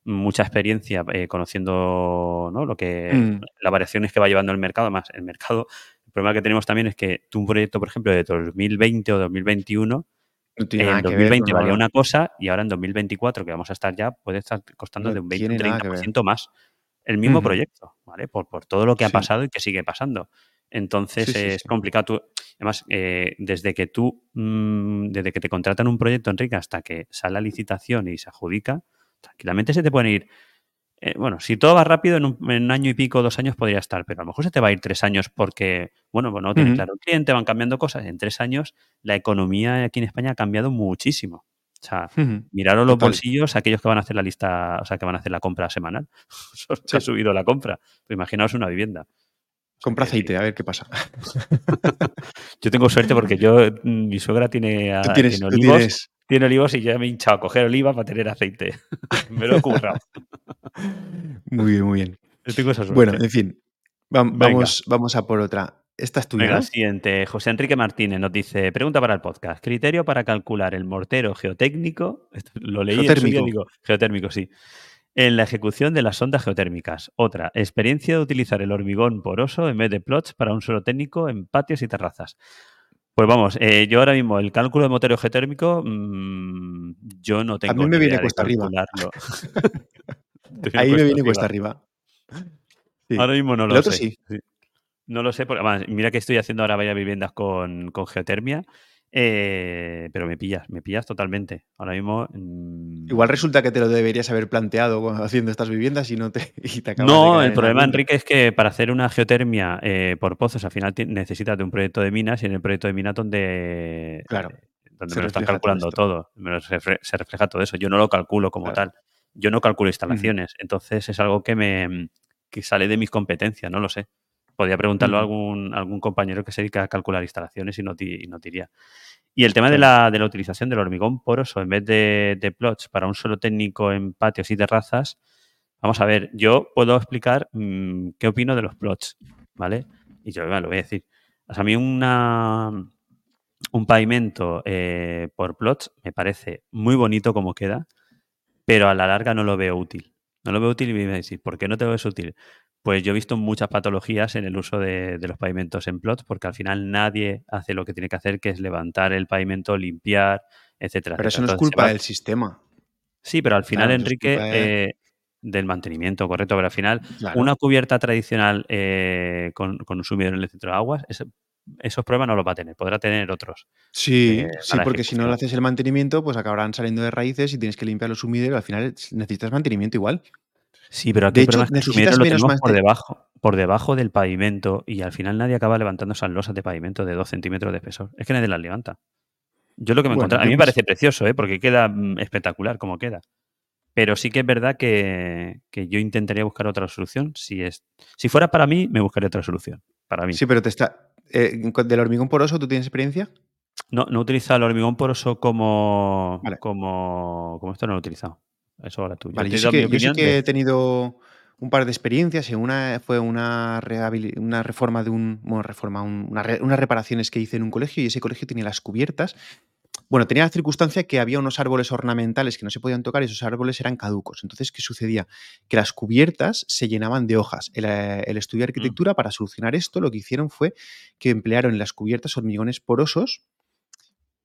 mucha experiencia eh, conociendo ¿no? lo que mm. las variaciones que va llevando el mercado. Además, el mercado, el problema que tenemos también es que tú un proyecto, por ejemplo, de 2020 o 2021 en 2020 valía una cosa y ahora en 2024, que vamos a estar ya, puede estar costando de un 20 30% más el mismo proyecto, ¿vale? Por, por, todo lo que ha pasado y que sigue pasando. Entonces es complicado. además, eh, desde que tú, mm, desde que te contratan un proyecto, Enrique, hasta que sale la licitación y se adjudica, tranquilamente se te pueden ir eh, bueno, si todo va rápido, en un, año y pico, dos años podría estar, pero a lo mejor se te va a ir tres años porque, bueno, bueno, no tiene claro el cliente, van cambiando cosas. En tres años la economía aquí en España ha cambiado muchísimo. O sea, miraros los bolsillos aquellos que van a hacer la lista, o sea, que van a hacer la compra semanal. se ha subido la compra. Pues imaginaos una vivienda. Compra aceite, a ver qué pasa. yo tengo suerte porque yo, mm, mi suegra tiene, tiene olivos tiene olivos y ya me he hinchado a coger oliva para tener aceite. me lo he currado. muy bien, muy bien. Bueno, en fin, vamos, vamos a por otra. ¿Esta es tuya? Venga, siguiente. José Enrique Martínez nos dice, pregunta para el podcast. Criterio para calcular el mortero geotécnico, lo leí geotérmico. digo, geotérmico, sí, en la ejecución de las sondas geotérmicas. Otra, experiencia de utilizar el hormigón poroso en vez de plots para un suelo técnico en patios y terrazas. Pues vamos, eh, yo ahora mismo el cálculo de motor geotérmico, mmm, yo no tengo. A mí me viene cuesta arriba. Ahí me viene cuesta arriba. Ahora mismo no lo sé. Sí. No lo sé, porque además, mira que estoy haciendo ahora varias viviendas con, con geotermia eh, pero me pillas, me pillas totalmente. Ahora mismo. Mm, Igual resulta que te lo deberías haber planteado haciendo estas viviendas y no te, y No, el problema, Enrique, es que para hacer una geotermia eh, por pozos, al final necesitas de un proyecto de minas y en el proyecto de minas donde. Claro. donde me lo están calculando todo. Se, refleja todo eso. Yo no lo calculo como tal. Yo no calculo instalaciones, entonces es algo que me que sale de mis competencias, no lo sé. Podría preguntarlo a algún, algún compañero que se dedica a calcular instalaciones y no, y no diría. Y el tema de, la, de, la, utilización del hormigón poroso en vez de, de, plots para un solo técnico en patios y terrazas, vamos a ver, yo puedo explicar mm, qué opino de los plots, ¿vale? Y yo lo voy a decir. a mí una, un pavimento eh, por plots me parece muy bonito como queda, pero a la larga no lo veo útil. No lo veo útil y me voy a decir, ¿por qué no te ves útil? Pues yo he visto muchas patologías en el uso de, los pavimentos en plots, porque al final nadie hace lo que tiene que hacer, que es levantar el pavimento, limpiar, etcétera. Pero eso no es culpa del sistema. Sí, pero al final, Enrique, eh, del mantenimiento, correcto. Pero al final, una cubierta tradicional eh, con, un sumidero en el centro de aguas, esos problemas no los va a tener, podrá tener otros. Sí, eh, sí, porque si no le haces el mantenimiento, pues acabarán saliendo de raíces y tienes que limpiar los sumideros. Al final necesitas mantenimiento igual. Sí, pero aquí de hecho, necesitas lo tenemos por debajo, por debajo del pavimento y al final nadie acaba levantando esas losas de pavimento de 2 centímetros de espesor. Es que nadie las levanta. Yo lo que me encontré, a mí me parece precioso, ¿eh? porque queda mm, espectacular como queda. Pero sí que es verdad que, yo intentaría buscar otra solución. Si, es, si fuera para mí, me buscaría otra solución. Para mí. Sí, pero te está. Eh, ¿Del hormigón poroso tú tienes experiencia? No, no he utilizado el hormigón poroso como. Como, como esto no lo he utilizado. Eso ahora tú. Vale, yo, sí que, he tenido un par de experiencias una fue una, una reforma de un, bueno, reforma, unas reparaciones que hice en un colegio y ese colegio tenía las cubiertas. Bueno, tenía la circunstancia que había unos árboles ornamentales que no se podían tocar y esos árboles eran caducos. Entonces, ¿qué sucedía? Que las cubiertas se llenaban de hojas. El, eh, estudio de mm. arquitectura, para solucionar esto, lo que hicieron fue que emplearon en las cubiertas hormigones porosos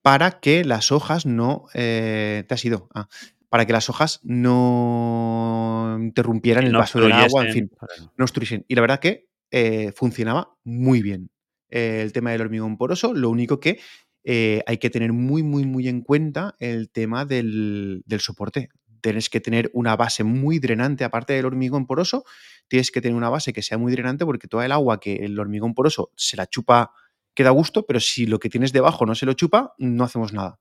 para que las hojas no... Eh, ¿Te has ido? Ah, para que las hojas no interrumpieran el paso del agua, en fin, no obstruyesen. Y la verdad que eh, funcionaba muy bien eh, el tema del hormigón poroso, lo único que eh, hay que tener muy, muy, muy en cuenta el tema del, del soporte. Tienes que tener una base muy drenante, aparte del hormigón poroso, tienes que tener una base que sea muy drenante porque toda el agua que el hormigón poroso se la chupa, queda a gusto, pero si lo que tienes debajo no se lo chupa, no hacemos nada.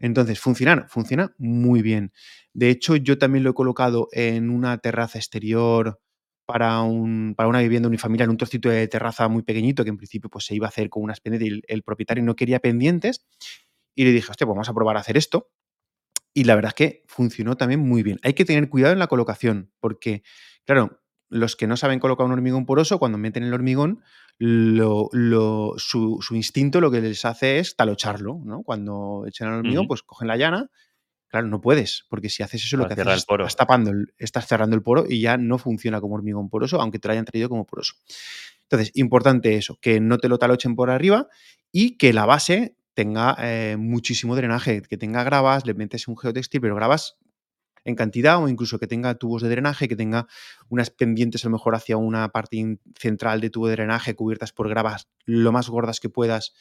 Entonces, funciona, funciona muy bien. De hecho, yo también lo he colocado en una terraza exterior para, un, para una vivienda unifamiliar, en un trocito de terraza muy pequeñito, que en principio pues, se iba a hacer con unas pendientes y el, propietario no quería pendientes. Y le dije, hostia, pues vamos a probar a hacer esto. Y la verdad es que funcionó también muy bien. Hay que tener cuidado en la colocación, porque, claro, los que no saben colocar un hormigón poroso, cuando meten el hormigón, su, instinto lo que les hace es talocharlo, ¿no? Cuando echan el hormigón, pues cogen la llana. Claro, no puedes, porque si haces eso, lo que haces es estás tapando, estás cerrando el poro y ya no funciona como hormigón poroso, aunque te lo hayan traído como poroso. Entonces, importante eso, que no te lo talochen por arriba y que la base tenga eh, muchísimo drenaje, que tenga gravas, le metes un geotextil, pero gravas en cantidad o incluso que tenga tubos de drenaje, que tenga unas pendientes a lo mejor hacia una parte central de tubo de drenaje cubiertas por gravas lo más gordas que puedas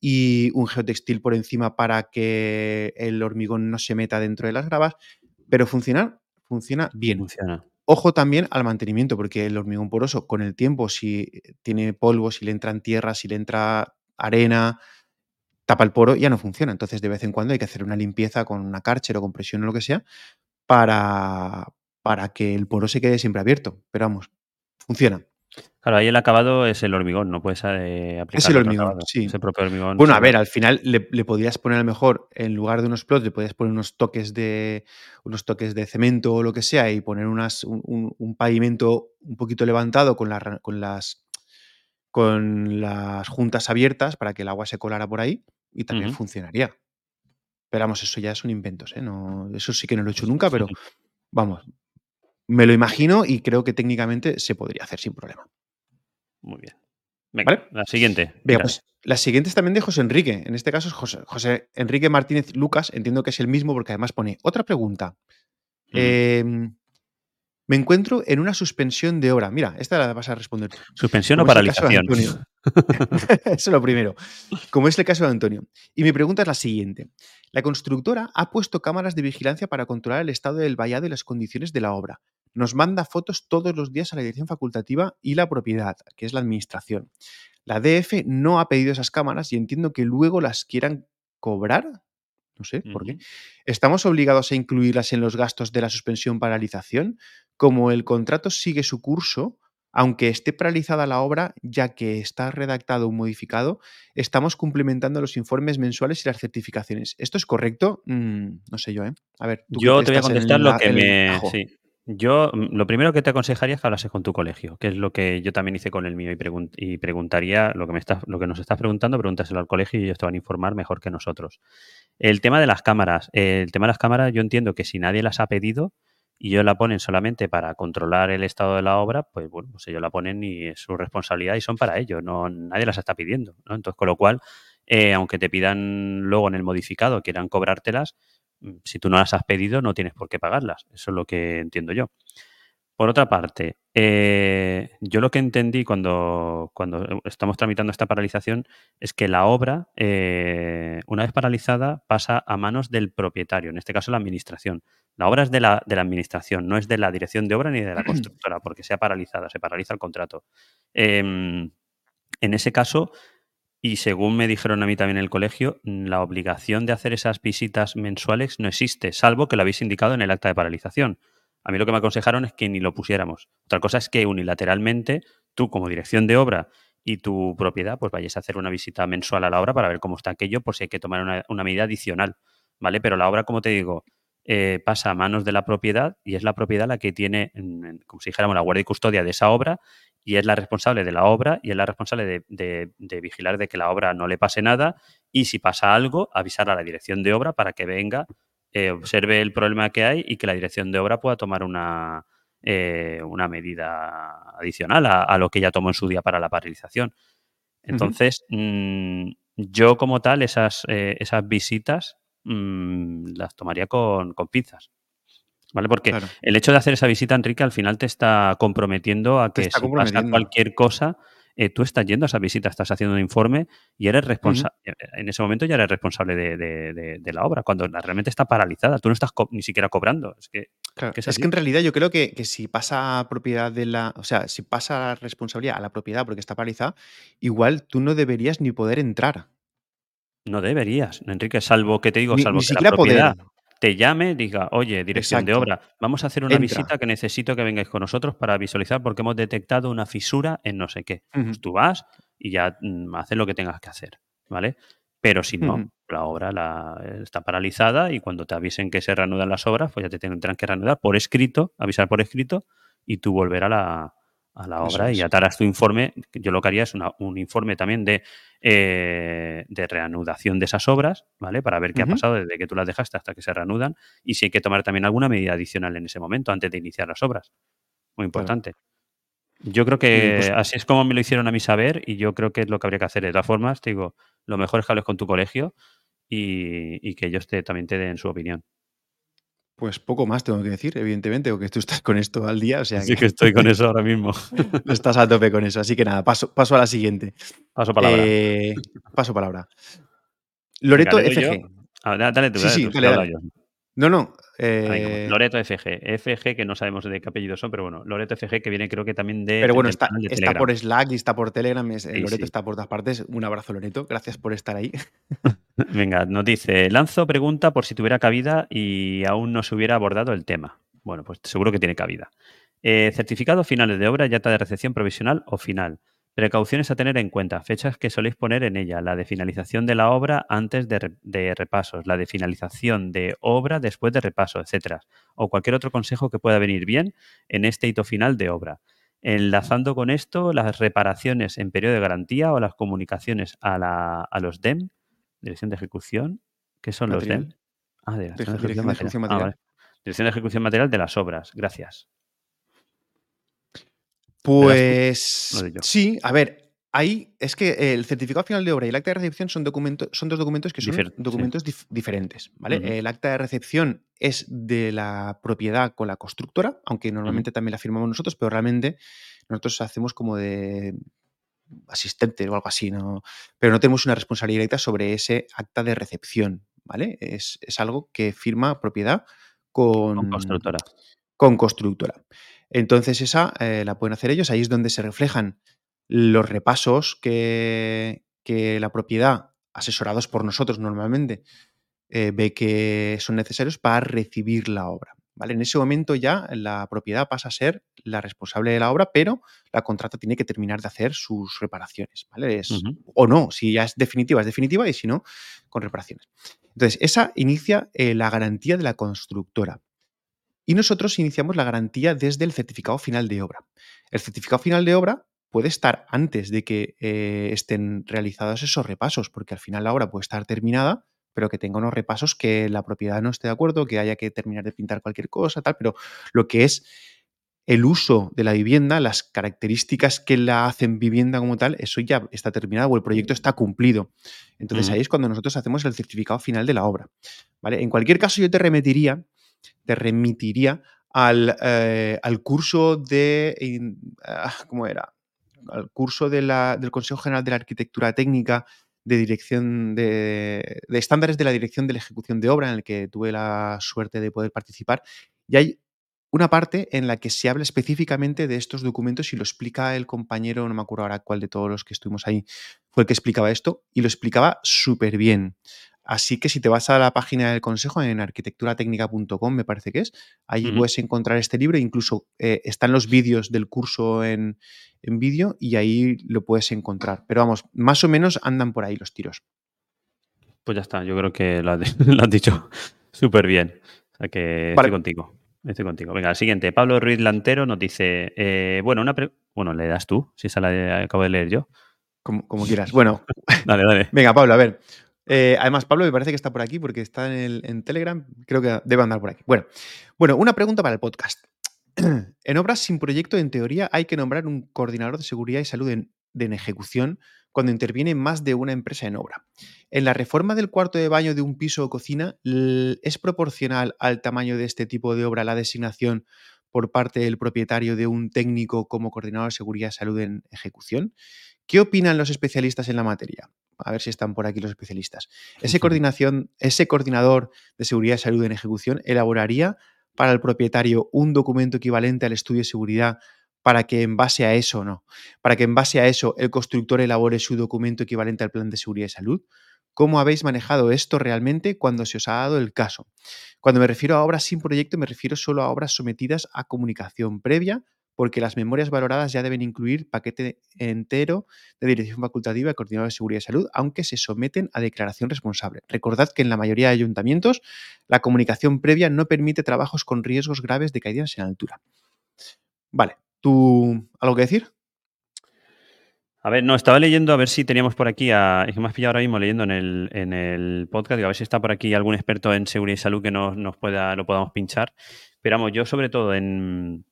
y un geotextil por encima para que el hormigón no se meta dentro de las gravas, pero funciona, funciona bien. Funciona. Ojo también al mantenimiento, porque el hormigón poroso con el tiempo, si tiene polvo, si le entran tierra, si le entra arena, tapa el poro, ya no funciona. Entonces, de vez en cuando hay que hacer una limpieza con una cárcher o con presión o lo que sea, para, para que el poro se quede siempre abierto. Pero vamos, funciona. Claro, ahí el acabado es el hormigón, no puedes eh, aplicar. Es el hormigón, sí. Es el propio hormigón. Bueno, a ver, al final le, podías poner a lo mejor, en lugar de unos plots, le podías poner unos toques de unos toques de cemento o lo que sea y poner unas, un, pavimento un poquito levantado con, con, las, con las juntas abiertas para que el agua se colara por ahí y también funcionaría. Pero vamos, eso ya son inventos, ¿eh? No, eso sí que no lo he hecho nunca, pero vamos, me lo imagino y creo que técnicamente se podría hacer sin problema. Muy bien. Venga, la siguiente. Venga, pues la siguiente es también de José Enrique. En este caso es José, José Enrique Martínez Lucas. Entiendo que es el mismo porque además pone otra pregunta. Me encuentro en una suspensión de hora. Mira, esta la vas a responder. ¿Suspensión o paralización? Eso es lo primero. Como es el caso de Antonio. Y mi pregunta es la siguiente. La constructora ha puesto cámaras de vigilancia para controlar el estado del vallado y las condiciones de la obra. Nos manda fotos todos los días a la dirección facultativa y la propiedad, que es la administración. La DF no ha pedido esas cámaras y entiendo que luego las quieran cobrar. no sé por qué. ¿Estamos obligados a incluirlas en los gastos de la suspensión paralización? Como el contrato sigue su curso, aunque esté paralizada la obra, ya que está redactado o modificado, estamos cumplimentando los informes mensuales y las certificaciones. ¿Esto es correcto? Mm, no sé yo, ¿eh? A ver, yo te voy a contestar lo que me. Sí. Yo mm, lo primero que te aconsejaría es que hablases con tu colegio, que es lo que yo también hice con el mío y, preguntaría lo que, me estás, lo que nos estás preguntando, pregúntaselo al colegio y ellos te van a informar mejor que nosotros. El tema de las cámaras. El tema de las cámaras yo entiendo que si nadie las ha pedido y ellos la ponen solamente para controlar el estado de la obra, pues bueno, pues ellos la ponen y es su responsabilidad y son para ellos, no, nadie las está pidiendo. ¿no? Entonces, con lo cual, eh, aunque te pidan luego en el modificado, quieran cobrártelas, Mm, si tú no las has pedido, no tienes por qué pagarlas. Eso es lo que entiendo yo. Por otra parte, eh, yo lo que entendí cuando, cuando estamos tramitando esta paralización es que la obra, eh, una vez paralizada, pasa a manos del propietario, en este caso la administración. La obra es de la, de la administración, no es de la dirección de obra ni de la constructora, porque sea paralizada, se paraliza el contrato. Em, en ese caso, y según me dijeron a mí también en el colegio, la obligación de hacer esas visitas mensuales no existe, salvo que lo habéis indicado en el acta de paralización. A mí lo que me aconsejaron es que ni lo pusiéramos. Otra cosa es que unilateralmente tú como dirección de obra y tu propiedad pues vayas a hacer una visita mensual a la obra para ver cómo está aquello por si hay que tomar una, una medida adicional, ¿vale? Pero la obra, como te digo, eh, pasa a manos de la propiedad y es la propiedad la que tiene, como si dijéramos, la guardia y custodia de esa obra y es la responsable de la obra y es la responsable de, vigilar de que la obra no le pase nada y si pasa algo, avisar a la dirección de obra para que venga, eh, observe el problema que hay y que la dirección de obra pueda tomar una, eh, una medida adicional a, lo que ella tomó en su día para la paralización. Entonces, mm, yo como tal, esas, esas visitas Mm, las tomaría con, con pinzas. ¿Vale? Porque el hecho de hacer esa visita, Enrique, al final te está comprometiendo a que si pasa cualquier cosa, eh, tú estás yendo a esa visita, estás haciendo un informe y eres responsable. Eh, en ese momento ya eres responsable de, la obra, cuando realmente está paralizada. Tú no estás ni siquiera cobrando. Es que, es, que en realidad yo creo que, que, si pasa propiedad de la. O sea, si pasa la responsabilidad a la propiedad porque está paralizada, igual tú no deberías ni poder entrar. No deberías, Enrique, salvo que te digo, salvo que la propiedad te llame, diga, oye, dirección de obra, vamos a hacer una visita que necesito que vengáis con nosotros para visualizar porque hemos detectado una fisura en no sé qué. Pues tú vas y ya mm, haces lo que tengas que hacer, ¿vale? Pero si no, la obra la, está paralizada y cuando te avisen que se reanudan las obras, pues ya te tendrán que reanudar por escrito, avisar por escrito y tú volver a la, a la obra y atarás tu informe. Yo lo que haría es un informe también de, eh, de, reanudación de esas obras, ¿vale? Para ver qué ha pasado desde que tú las dejaste hasta que se reanudan y si hay que tomar también alguna medida adicional en ese momento antes de iniciar las obras. Muy importante. Yo creo que pues así es como me lo hicieron a mí saber y yo creo que es lo que habría que hacer. De todas formas, te digo, lo mejor es que hables con tu colegio y, que ellos te, también te den su opinión. Pues poco más tengo que decir, evidentemente, porque tú estás con esto al día. O sea sí que, estoy con eso ahora mismo. estás a tope con eso. Así que nada, paso, paso a la siguiente. Paso palabra. Eh, paso palabra. Loreto FG. Ah, dale tú, sí, sí, dale, No, no. Eh... Loreto FG. FG, que no sabemos de qué apellido son, pero bueno, Loreto FG, que viene creo que también de. Pero bueno, está, está por Slack y está por Telegram. Loreto está por todas partes. Un abrazo, Loreto. Gracias por estar ahí. Venga, nos dice, Lanzo pregunta por si tuviera cabida y aún no se hubiera abordado el tema. Bueno, pues seguro que tiene cabida. Eh, certificado finales de obra, yata de recepción provisional o final. Precauciones a tener en cuenta, fechas que soléis poner en ella, la de finalización de la obra antes de, repasos, la de finalización de obra después de repaso, etcétera, o cualquier otro consejo que pueda venir bien en este hito final de obra. Enlazando con esto las reparaciones en periodo de garantía o las comunicaciones a, a los DEM Dirección de ejecución. ¿Qué son los DEM? Ah, dirección de, ejecución, material. Dirección de ejecución material de las obras. Gracias. Pues sí, a ver, ahí es que el certificado final de obra y el acta de recepción son, documentos, son dos documentos que son documentos diferentes. ¿vale? El acta de recepción es de la propiedad con la constructora, aunque normalmente también la firmamos nosotros, pero realmente nosotros hacemos como de asistente o algo así, ¿no? pero no tenemos una responsabilidad directa sobre ese acta de recepción, ¿vale? Es, algo que firma propiedad con, constructora. Con constructora. Entonces esa eh, la pueden hacer ellos, ahí es donde se reflejan los repasos que, que la propiedad, asesorados por nosotros normalmente, eh, ve que son necesarios para recibir la obra. ¿vale? En ese momento ya la propiedad pasa a ser la responsable de la obra, pero la contrata tiene que terminar de hacer sus reparaciones. ¿vale? O no, si ya es definitiva, es definitiva y si no, con reparaciones. Entonces, esa inicia eh, la garantía de la constructora. Y nosotros iniciamos la garantía desde el certificado final de obra. El certificado final de obra puede estar antes de que eh, estén realizados esos repasos, porque al final la obra puede estar terminada, pero que tenga unos repasos que la propiedad no esté de acuerdo, que haya que terminar de pintar cualquier cosa, tal, pero lo que es el uso de la vivienda, las características que la hacen vivienda como tal, eso ya está terminado o el proyecto está cumplido. Entonces ahí es cuando nosotros hacemos el certificado final de la obra. ¿vale? En cualquier caso, yo te remitiría, te remitiría al, eh, curso de. Ah, ¿Cómo era? Al curso del Consejo General de la Arquitectura Técnica de dirección de, de, estándares de la dirección de la ejecución de obra en el que tuve la suerte de poder participar. Y hay una parte en la que se habla específicamente de estos documentos y lo explica el compañero, no me acuerdo ahora cuál de todos los que estuvimos ahí fue el que explicaba esto, y lo explicaba súper bien. Así que si te vas a la página del consejo en arquitecturatecnica.com, me parece que es, ahí puedes encontrar este libro, incluso eh, están los vídeos del curso en, en vídeo y ahí lo puedes encontrar. Pero vamos, más o menos andan por ahí los tiros. Pues ya está, yo creo que lo has, dicho súper bien. O sea que estoy contigo. Estoy contigo. Venga, el siguiente. Pablo Ruiz Lantero nos dice, eh, bueno, una bueno, le das tú, si esa la acabo de leer yo. Como, quieras. Bueno, dale, dale. Venga, Pablo, a ver. Eh, además, Pablo me parece que está por aquí porque está en, el, Telegram. Creo que debe andar por aquí. Bueno, bueno, una pregunta para el podcast. en obras sin proyecto, en teoría, hay que nombrar un coordinador de seguridad y salud en, en ejecución cuando interviene más de una empresa en obra. En la reforma del cuarto de baño de un piso o cocina, ¿es proporcional al tamaño de este tipo de obra la designación por parte del propietario de un técnico como coordinador de seguridad y salud en ejecución? ¿Qué opinan los especialistas en la materia? A ver si están por aquí los especialistas. Ese, coordinación, ese coordinador de seguridad y salud en ejecución elaboraría para el propietario un documento equivalente al estudio de seguridad para que en base a eso, no, para que en base a eso el constructor elabore su documento equivalente al plan de seguridad y salud? ¿Cómo habéis manejado esto realmente cuando se os ha dado el caso? Cuando me refiero a obras sin proyecto, me refiero solo a obras sometidas a comunicación previa, porque las memorias valoradas ya deben incluir paquete entero de dirección facultativa y coordinador de seguridad y salud, aunque se someten a declaración responsable. Recordad que en la mayoría de ayuntamientos la comunicación previa no permite trabajos con riesgos graves de caídas en altura. Vale, ¿Tú algo que decir? A ver, no, estaba leyendo a ver si teníamos por aquí, a, es que me has pillado ahora mismo leyendo en el, en el podcast, a ver si está por aquí algún experto en seguridad y salud que nos, nos pueda, lo podamos pinchar. Pero vamos, yo sobre todo en,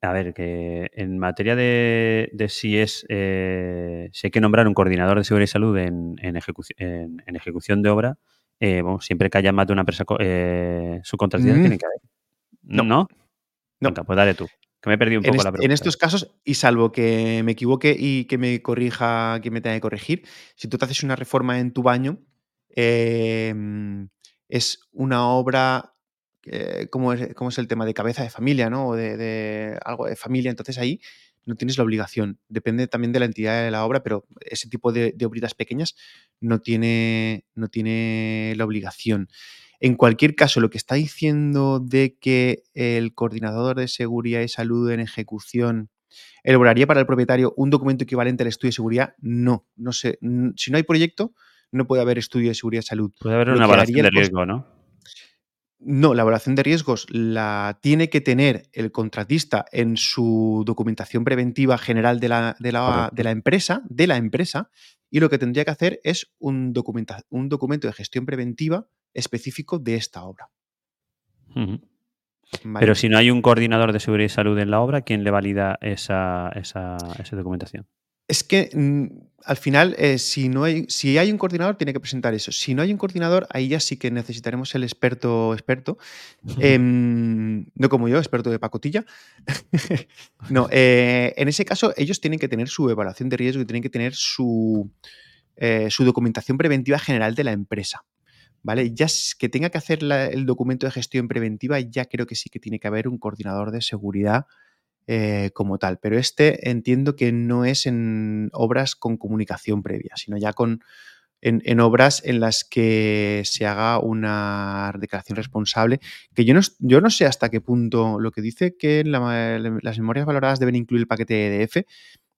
a ver, que en materia de, si es, eh, si hay que nombrar un coordinador de seguridad y salud en, en, ejecución de obra, eh, bueno, siempre que haya más de una empresa eh, subcontratista mm. tiene que haber. ¿No? ¿No? no. pues dale tú. Que me he perdido un poco la pregunta. En estos casos, y salvo que me equivoque y que me corrija quien me tenga que corregir, si tú te haces una reforma en tu baño, em, es una obra, eh, como, es, es, el tema de cabeza de familia, ¿no? O de, algo de familia, entonces ahí no tienes la obligación. Depende también de la entidad de la obra, pero ese tipo de, de obritas pequeñas no tiene, no tiene la obligación. En cualquier caso, lo que está diciendo de que el coordinador de seguridad y salud en ejecución elaboraría para el propietario un documento equivalente al estudio de seguridad, no, no sé. Si no hay proyecto, no puede haber estudio de seguridad y salud. Puede haber una evaluación de riesgo, ¿no? No, la evaluación de riesgos la tiene que tener el contratista en su documentación preventiva general de la, de la, empresa, de la empresa, y lo que tendría que hacer es un, un documento de gestión preventiva específico de esta obra. Pero si no hay un coordinador de seguridad y salud en la obra, ¿quién le valida esa, esa, documentación? Es que mm, al final, eh, si, no hay, si hay un coordinador, tiene que presentar eso. Si no hay un coordinador, ahí ya sí que necesitaremos el experto experto. Em, no como yo, experto de pacotilla. no, eh, en ese caso, ellos tienen que tener su evaluación de riesgo y tienen que tener su, eh, su documentación preventiva general de la empresa. ¿vale? Ya que tenga que hacer el documento de gestión preventiva, ya creo que sí que tiene que haber un coordinador de seguridad eh, como tal. Pero este entiendo que no es en obras con comunicación previa, sino ya con en, obras en las que se haga una declaración responsable, que yo no, yo no sé hasta qué punto lo que dice que las memorias valoradas deben incluir el paquete EDF.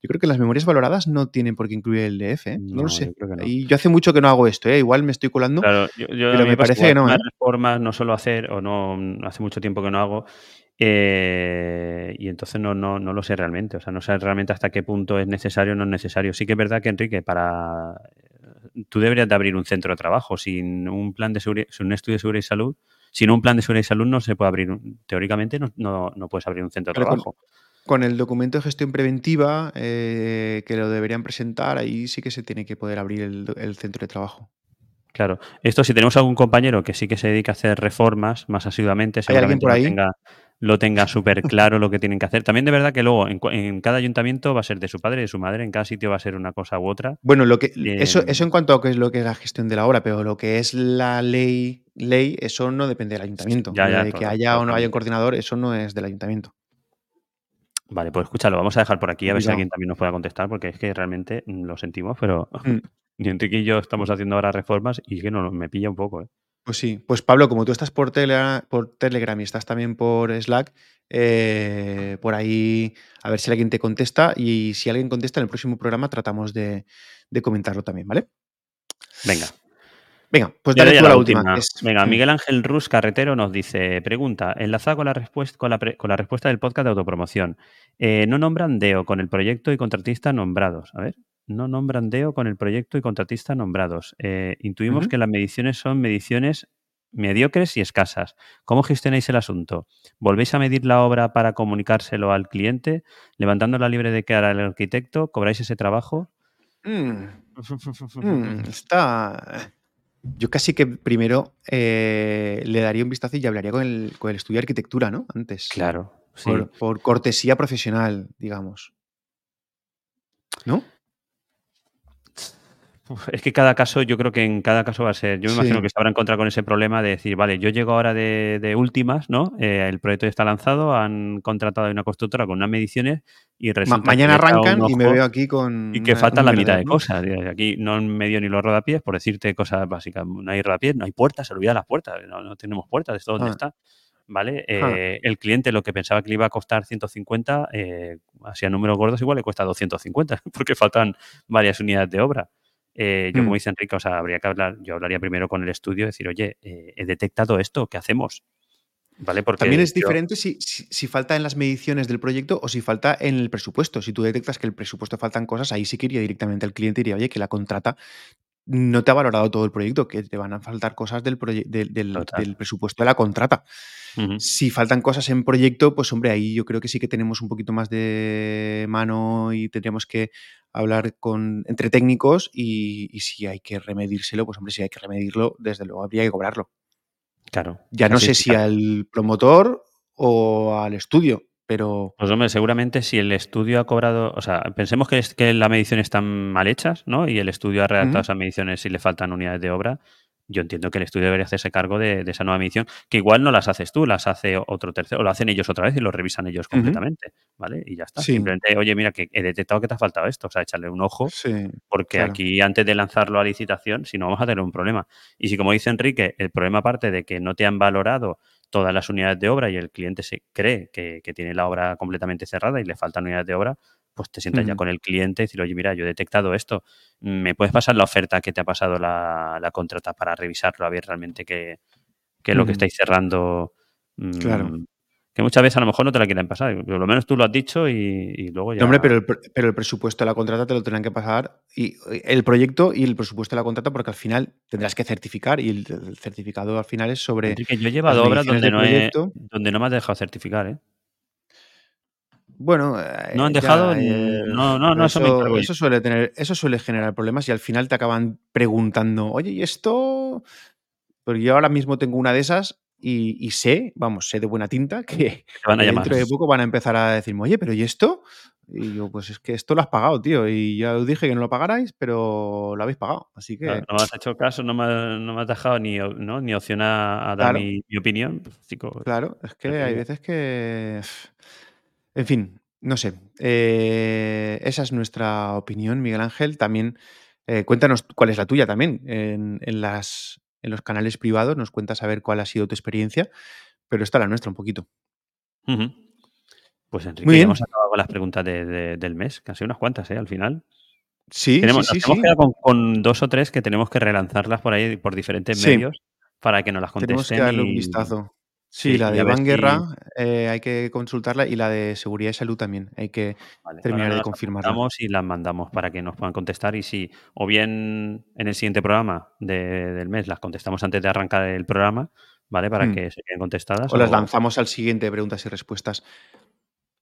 Yo creo que las memorias valoradas no tienen por qué incluir el DF, ¿eh? no, lo sé. Y yo hace mucho que no hago esto, ¿eh? igual me estoy colando, pero me parece que no. ¿eh? reformas no suelo hacer, o no hace mucho tiempo que no hago, eh, y entonces no, no, no, lo sé realmente. O sea, no sé realmente hasta qué punto es necesario o no es necesario. Sí que es verdad que, Enrique, para tú deberías de abrir un centro de trabajo. Sin un plan de seguridad, sin un estudio de seguridad y salud, sin un plan de seguridad y salud no se puede abrir, teóricamente no, no, puedes abrir un centro de trabajo. Con, el documento de gestión preventiva eh, que lo deberían presentar, ahí sí que se tiene que poder abrir el, centro de trabajo. Claro. Esto si tenemos algún compañero que sí que se dedica a hacer reformas más asiduamente, seguramente por ahí? tenga lo tenga súper claro lo que tienen que hacer. También de verdad que luego en, cada ayuntamiento va a ser de su padre y de su madre, en cada sitio va a ser una cosa u otra. Bueno, lo que, eso, eso en cuanto a qué es lo que es la gestión de la obra, pero lo que es la ley, ley eso no depende del ayuntamiento. de que haya o no haya un coordinador, eso no es del ayuntamiento. Vale, pues escúchalo, vamos a dejar por aquí a ver si alguien también nos pueda contestar, porque es que realmente mm, lo sentimos, pero mm. ni Enrique y yo estamos haciendo ahora reformas y es que no, me pilla un poco. ¿eh? Pues sí, pues Pablo, como tú estás por, por Telegram y estás también por Slack, eh, por ahí a ver si alguien te contesta y si alguien contesta en el próximo programa tratamos de, comentarlo también, ¿vale? Venga. Venga, pues dale tú la, última. Venga, Miguel Ángel Rus Carretero nos dice, pregunta, enlazada con la, respuesta, con la, con la respuesta del podcast de autopromoción. Eh, no nombran DEO con el proyecto y contratista nombrados. A ver no nombran DEO con el proyecto y contratista nombrados. Eh, intuimos que las mediciones son mediciones mediocres y escasas. ¿Cómo gestionáis el asunto? ¿Volvéis a medir la obra para comunicárselo al cliente? ¿Levantando la libre de hará el arquitecto? ¿Cobráis ese trabajo? Mm. Mm, está... Yo casi que primero eh, le daría un vistazo y hablaría con el, con el estudio de arquitectura, ¿no? Antes. Claro. por cortesía profesional, digamos. ¿No? Es que cada caso, yo creo que en cada caso va a ser. Yo me imagino que se habrá encontrado con ese problema de decir, vale, yo llego ahora de, últimas, ¿no? Eh, el proyecto ya está lanzado, han contratado a una constructora con unas mediciones y resulta Mañana arrancan y me veo aquí con. Y que falta la mitad de cosas. Aquí no han medio ni los rodapiés, por decirte cosas básicas. No hay rodapiés, no hay puertas, se olvidan las puertas, no, tenemos puertas, esto dónde ah. está. ¿Vale? Ah. Eh, el cliente lo que pensaba que le iba a costar 150, eh, así a números gordos igual le cuesta 250, porque faltan varias unidades de obra. Eh, yo, como mm. dice Enrique, o sea, habría que hablar, yo hablaría primero con el estudio y decir, oye, eh, he detectado esto, ¿qué hacemos? ¿Vale? Porque También es diferente si, si, falta en las mediciones del proyecto o si falta en el presupuesto. Si tú detectas que el presupuesto faltan cosas, ahí sí que iría directamente al cliente y diría, oye, que la contrata no te ha valorado todo el proyecto, que te van a faltar cosas del, del, presupuesto de la contrata. Si faltan cosas en proyecto, pues hombre, ahí yo creo que sí que tenemos un poquito más de mano y tendríamos que hablar con, entre técnicos y, si hay que remedírselo, pues hombre, si hay que remedirlo, desde luego habría que cobrarlo. Claro. Ya no sé si al promotor o al estudio, pero... Pues hombre, seguramente si el estudio ha cobrado, o sea, pensemos que, es, que las mediciones están mal hechas, ¿no? Y el estudio ha redactado esas mediciones y le faltan unidades de obra, yo entiendo que el estudio debería hacerse cargo de, esa nueva medición, que igual no las haces tú, las hace otro tercero, o lo hacen ellos otra vez y lo revisan ellos completamente, ¿vale? Y ya está. Simplemente, oye, mira, que he detectado que te ha faltado esto, o sea, échale un ojo, porque aquí antes de lanzarlo a licitación, si no vamos a tener un problema. Y si, como dice Enrique, el problema parte de que no te han valorado todas las unidades de obra y el cliente se cree que, que tiene la obra completamente cerrada y le faltan unidades de obra, pues te sientas ya con el cliente y decir, oye, mira, yo he detectado esto, ¿me puedes pasar la oferta que te ha pasado la, contrata para revisarlo, a ver realmente qué, es lo que estáis cerrando? claro. Que muchas veces a lo mejor no te la quieren pasar. Por lo menos tú lo has dicho y, luego ya. hombre, pero el, pero el, presupuesto de la contrata te lo tendrán que pasar. Y el proyecto y el presupuesto de la contrata, porque al final tendrás que certificar y el, certificado al final es sobre. Enrique, yo he llevado obras donde no, donde no me has dejado certificar, ¿eh? Bueno, no han dejado. Eh, no, no, no, eso, eso, suele tener, eso suele generar problemas y al final te acaban preguntando, oye, ¿y esto? Porque yo ahora mismo tengo una de esas y, sé, vamos, sé de buena tinta que, dentro de poco van a empezar a decirme, oye, pero ¿y esto? Y yo, pues es que esto lo has pagado, tío. Y ya os dije que no lo pagarais, pero lo habéis pagado. Así que. no me has hecho caso, no me, no me has dejado ni, ¿no? ni opción a, dar mi, opinión. Pues, claro, es que hay veces que. En fin, no sé. Eh, esa es nuestra opinión, Miguel Ángel. También Eh, cuéntanos cuál es la tuya también. En, las, en los canales privados nos cuentas a ver cuál ha sido tu experiencia, pero esta la nuestra un poquito. Pues Enrique, Muy hemos acabado con las preguntas del mes, casi unas cuantas, ¿eh? Al final. Sí, tenemos, sí, sí. Hemos quedado con, dos o tres que tenemos que relanzarlas por ahí, por diferentes medios, para que nos las contesten. Tenemos que darle un vistazo. Sí, la de Iván Guerra eh, hay que consultarla y la de seguridad y salud también. Hay que terminar de confirmarla. Y las mandamos para que nos puedan contestar. Y si, o bien en el siguiente programa del mes las contestamos antes de arrancar el programa, ¿vale? Para hmm. que se queden contestadas. O, las lanzamos al siguiente preguntas y respuestas.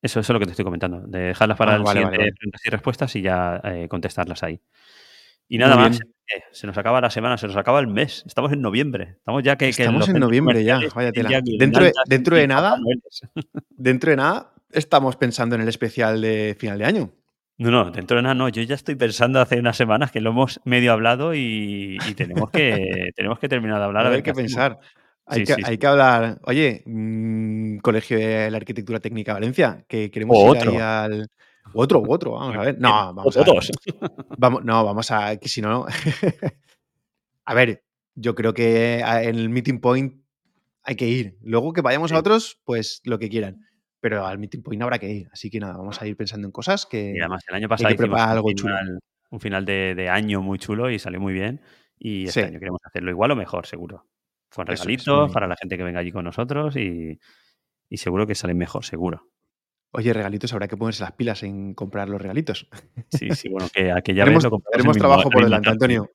Eso, es lo que te estoy comentando. dejarlas para ah, el siguiente preguntas y respuestas y ya eh, contestarlas ahí. Y nada más. Se nos acaba la semana, se nos acaba el mes. Estamos en noviembre. Estamos ya que. Estamos en noviembre ya, vaya tela. Dentro, de, dentro de nada. dentro de nada, estamos pensando en el especial de final de año. No, no, dentro de nada no. Yo ya estoy pensando hace unas semanas que lo hemos medio hablado y, tenemos, que, tenemos que terminar de hablar. hay que pensar. Hay, que, hablar, oye, mm, Colegio de la Arquitectura Técnica Valencia, que queremos ir otro. ahí al. Otro, otro, vamos a ver. No, vamos a ver. Vamos, no, vamos a. Que si no. a ver, yo creo que en el meeting point hay que ir. Luego que vayamos a otros, pues lo que quieran. Pero al meeting point habrá que ir. Así que nada, vamos a ir pensando en cosas que. Y además, el año pasado hicimos algo un final, Un final de, año muy chulo y salió muy bien. Y este año queremos hacerlo igual o mejor, seguro. Con regalitos para la gente que venga allí con nosotros y, seguro que sale mejor, seguro. Oye, regalitos, habrá que ponerse las pilas en comprar los regalitos. Sí, sí, bueno, que, a que ya tenemos, tenemos trabajo por delante, Antonio.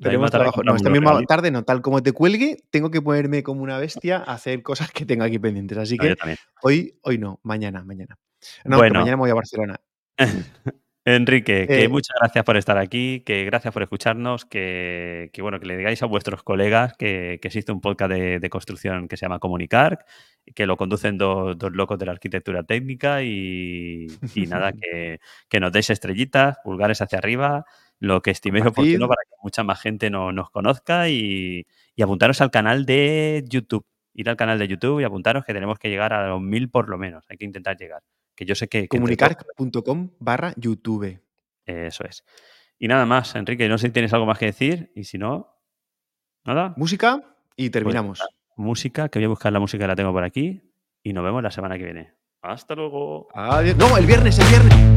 Tenemos trabajo. No, esta misma tarde, no, tal como te cuelgue, tengo que ponerme como una bestia a hacer cosas que tengo aquí pendientes. Así que hoy, hoy no, mañana, mañana. No, bueno. mañana voy a Barcelona. Enrique, que eh, muchas gracias por estar aquí, que gracias por escucharnos, que, bueno, que le digáis a vuestros colegas que, existe un podcast de, construcción que se llama Comunicar, que lo conducen dos, locos de la arquitectura técnica y, nada, que, nos deis estrellitas, pulgares hacia arriba, lo que estiméis oportuno para que mucha más gente nos conozca y, y apuntaros al canal de YouTube. Ir al canal de YouTube y apuntaros que tenemos que llegar a los mil por lo menos. Hay que intentar llegar que yo sé que... Comunicar.com barra YouTube. Eso es. Y nada más, Enrique, no sé si tienes algo más que decir y si no, nada. Música y pues terminamos. música, que voy a buscar la música que la tengo por aquí y nos vemos la semana que viene. Hasta luego. Adiós. No, el viernes, el viernes.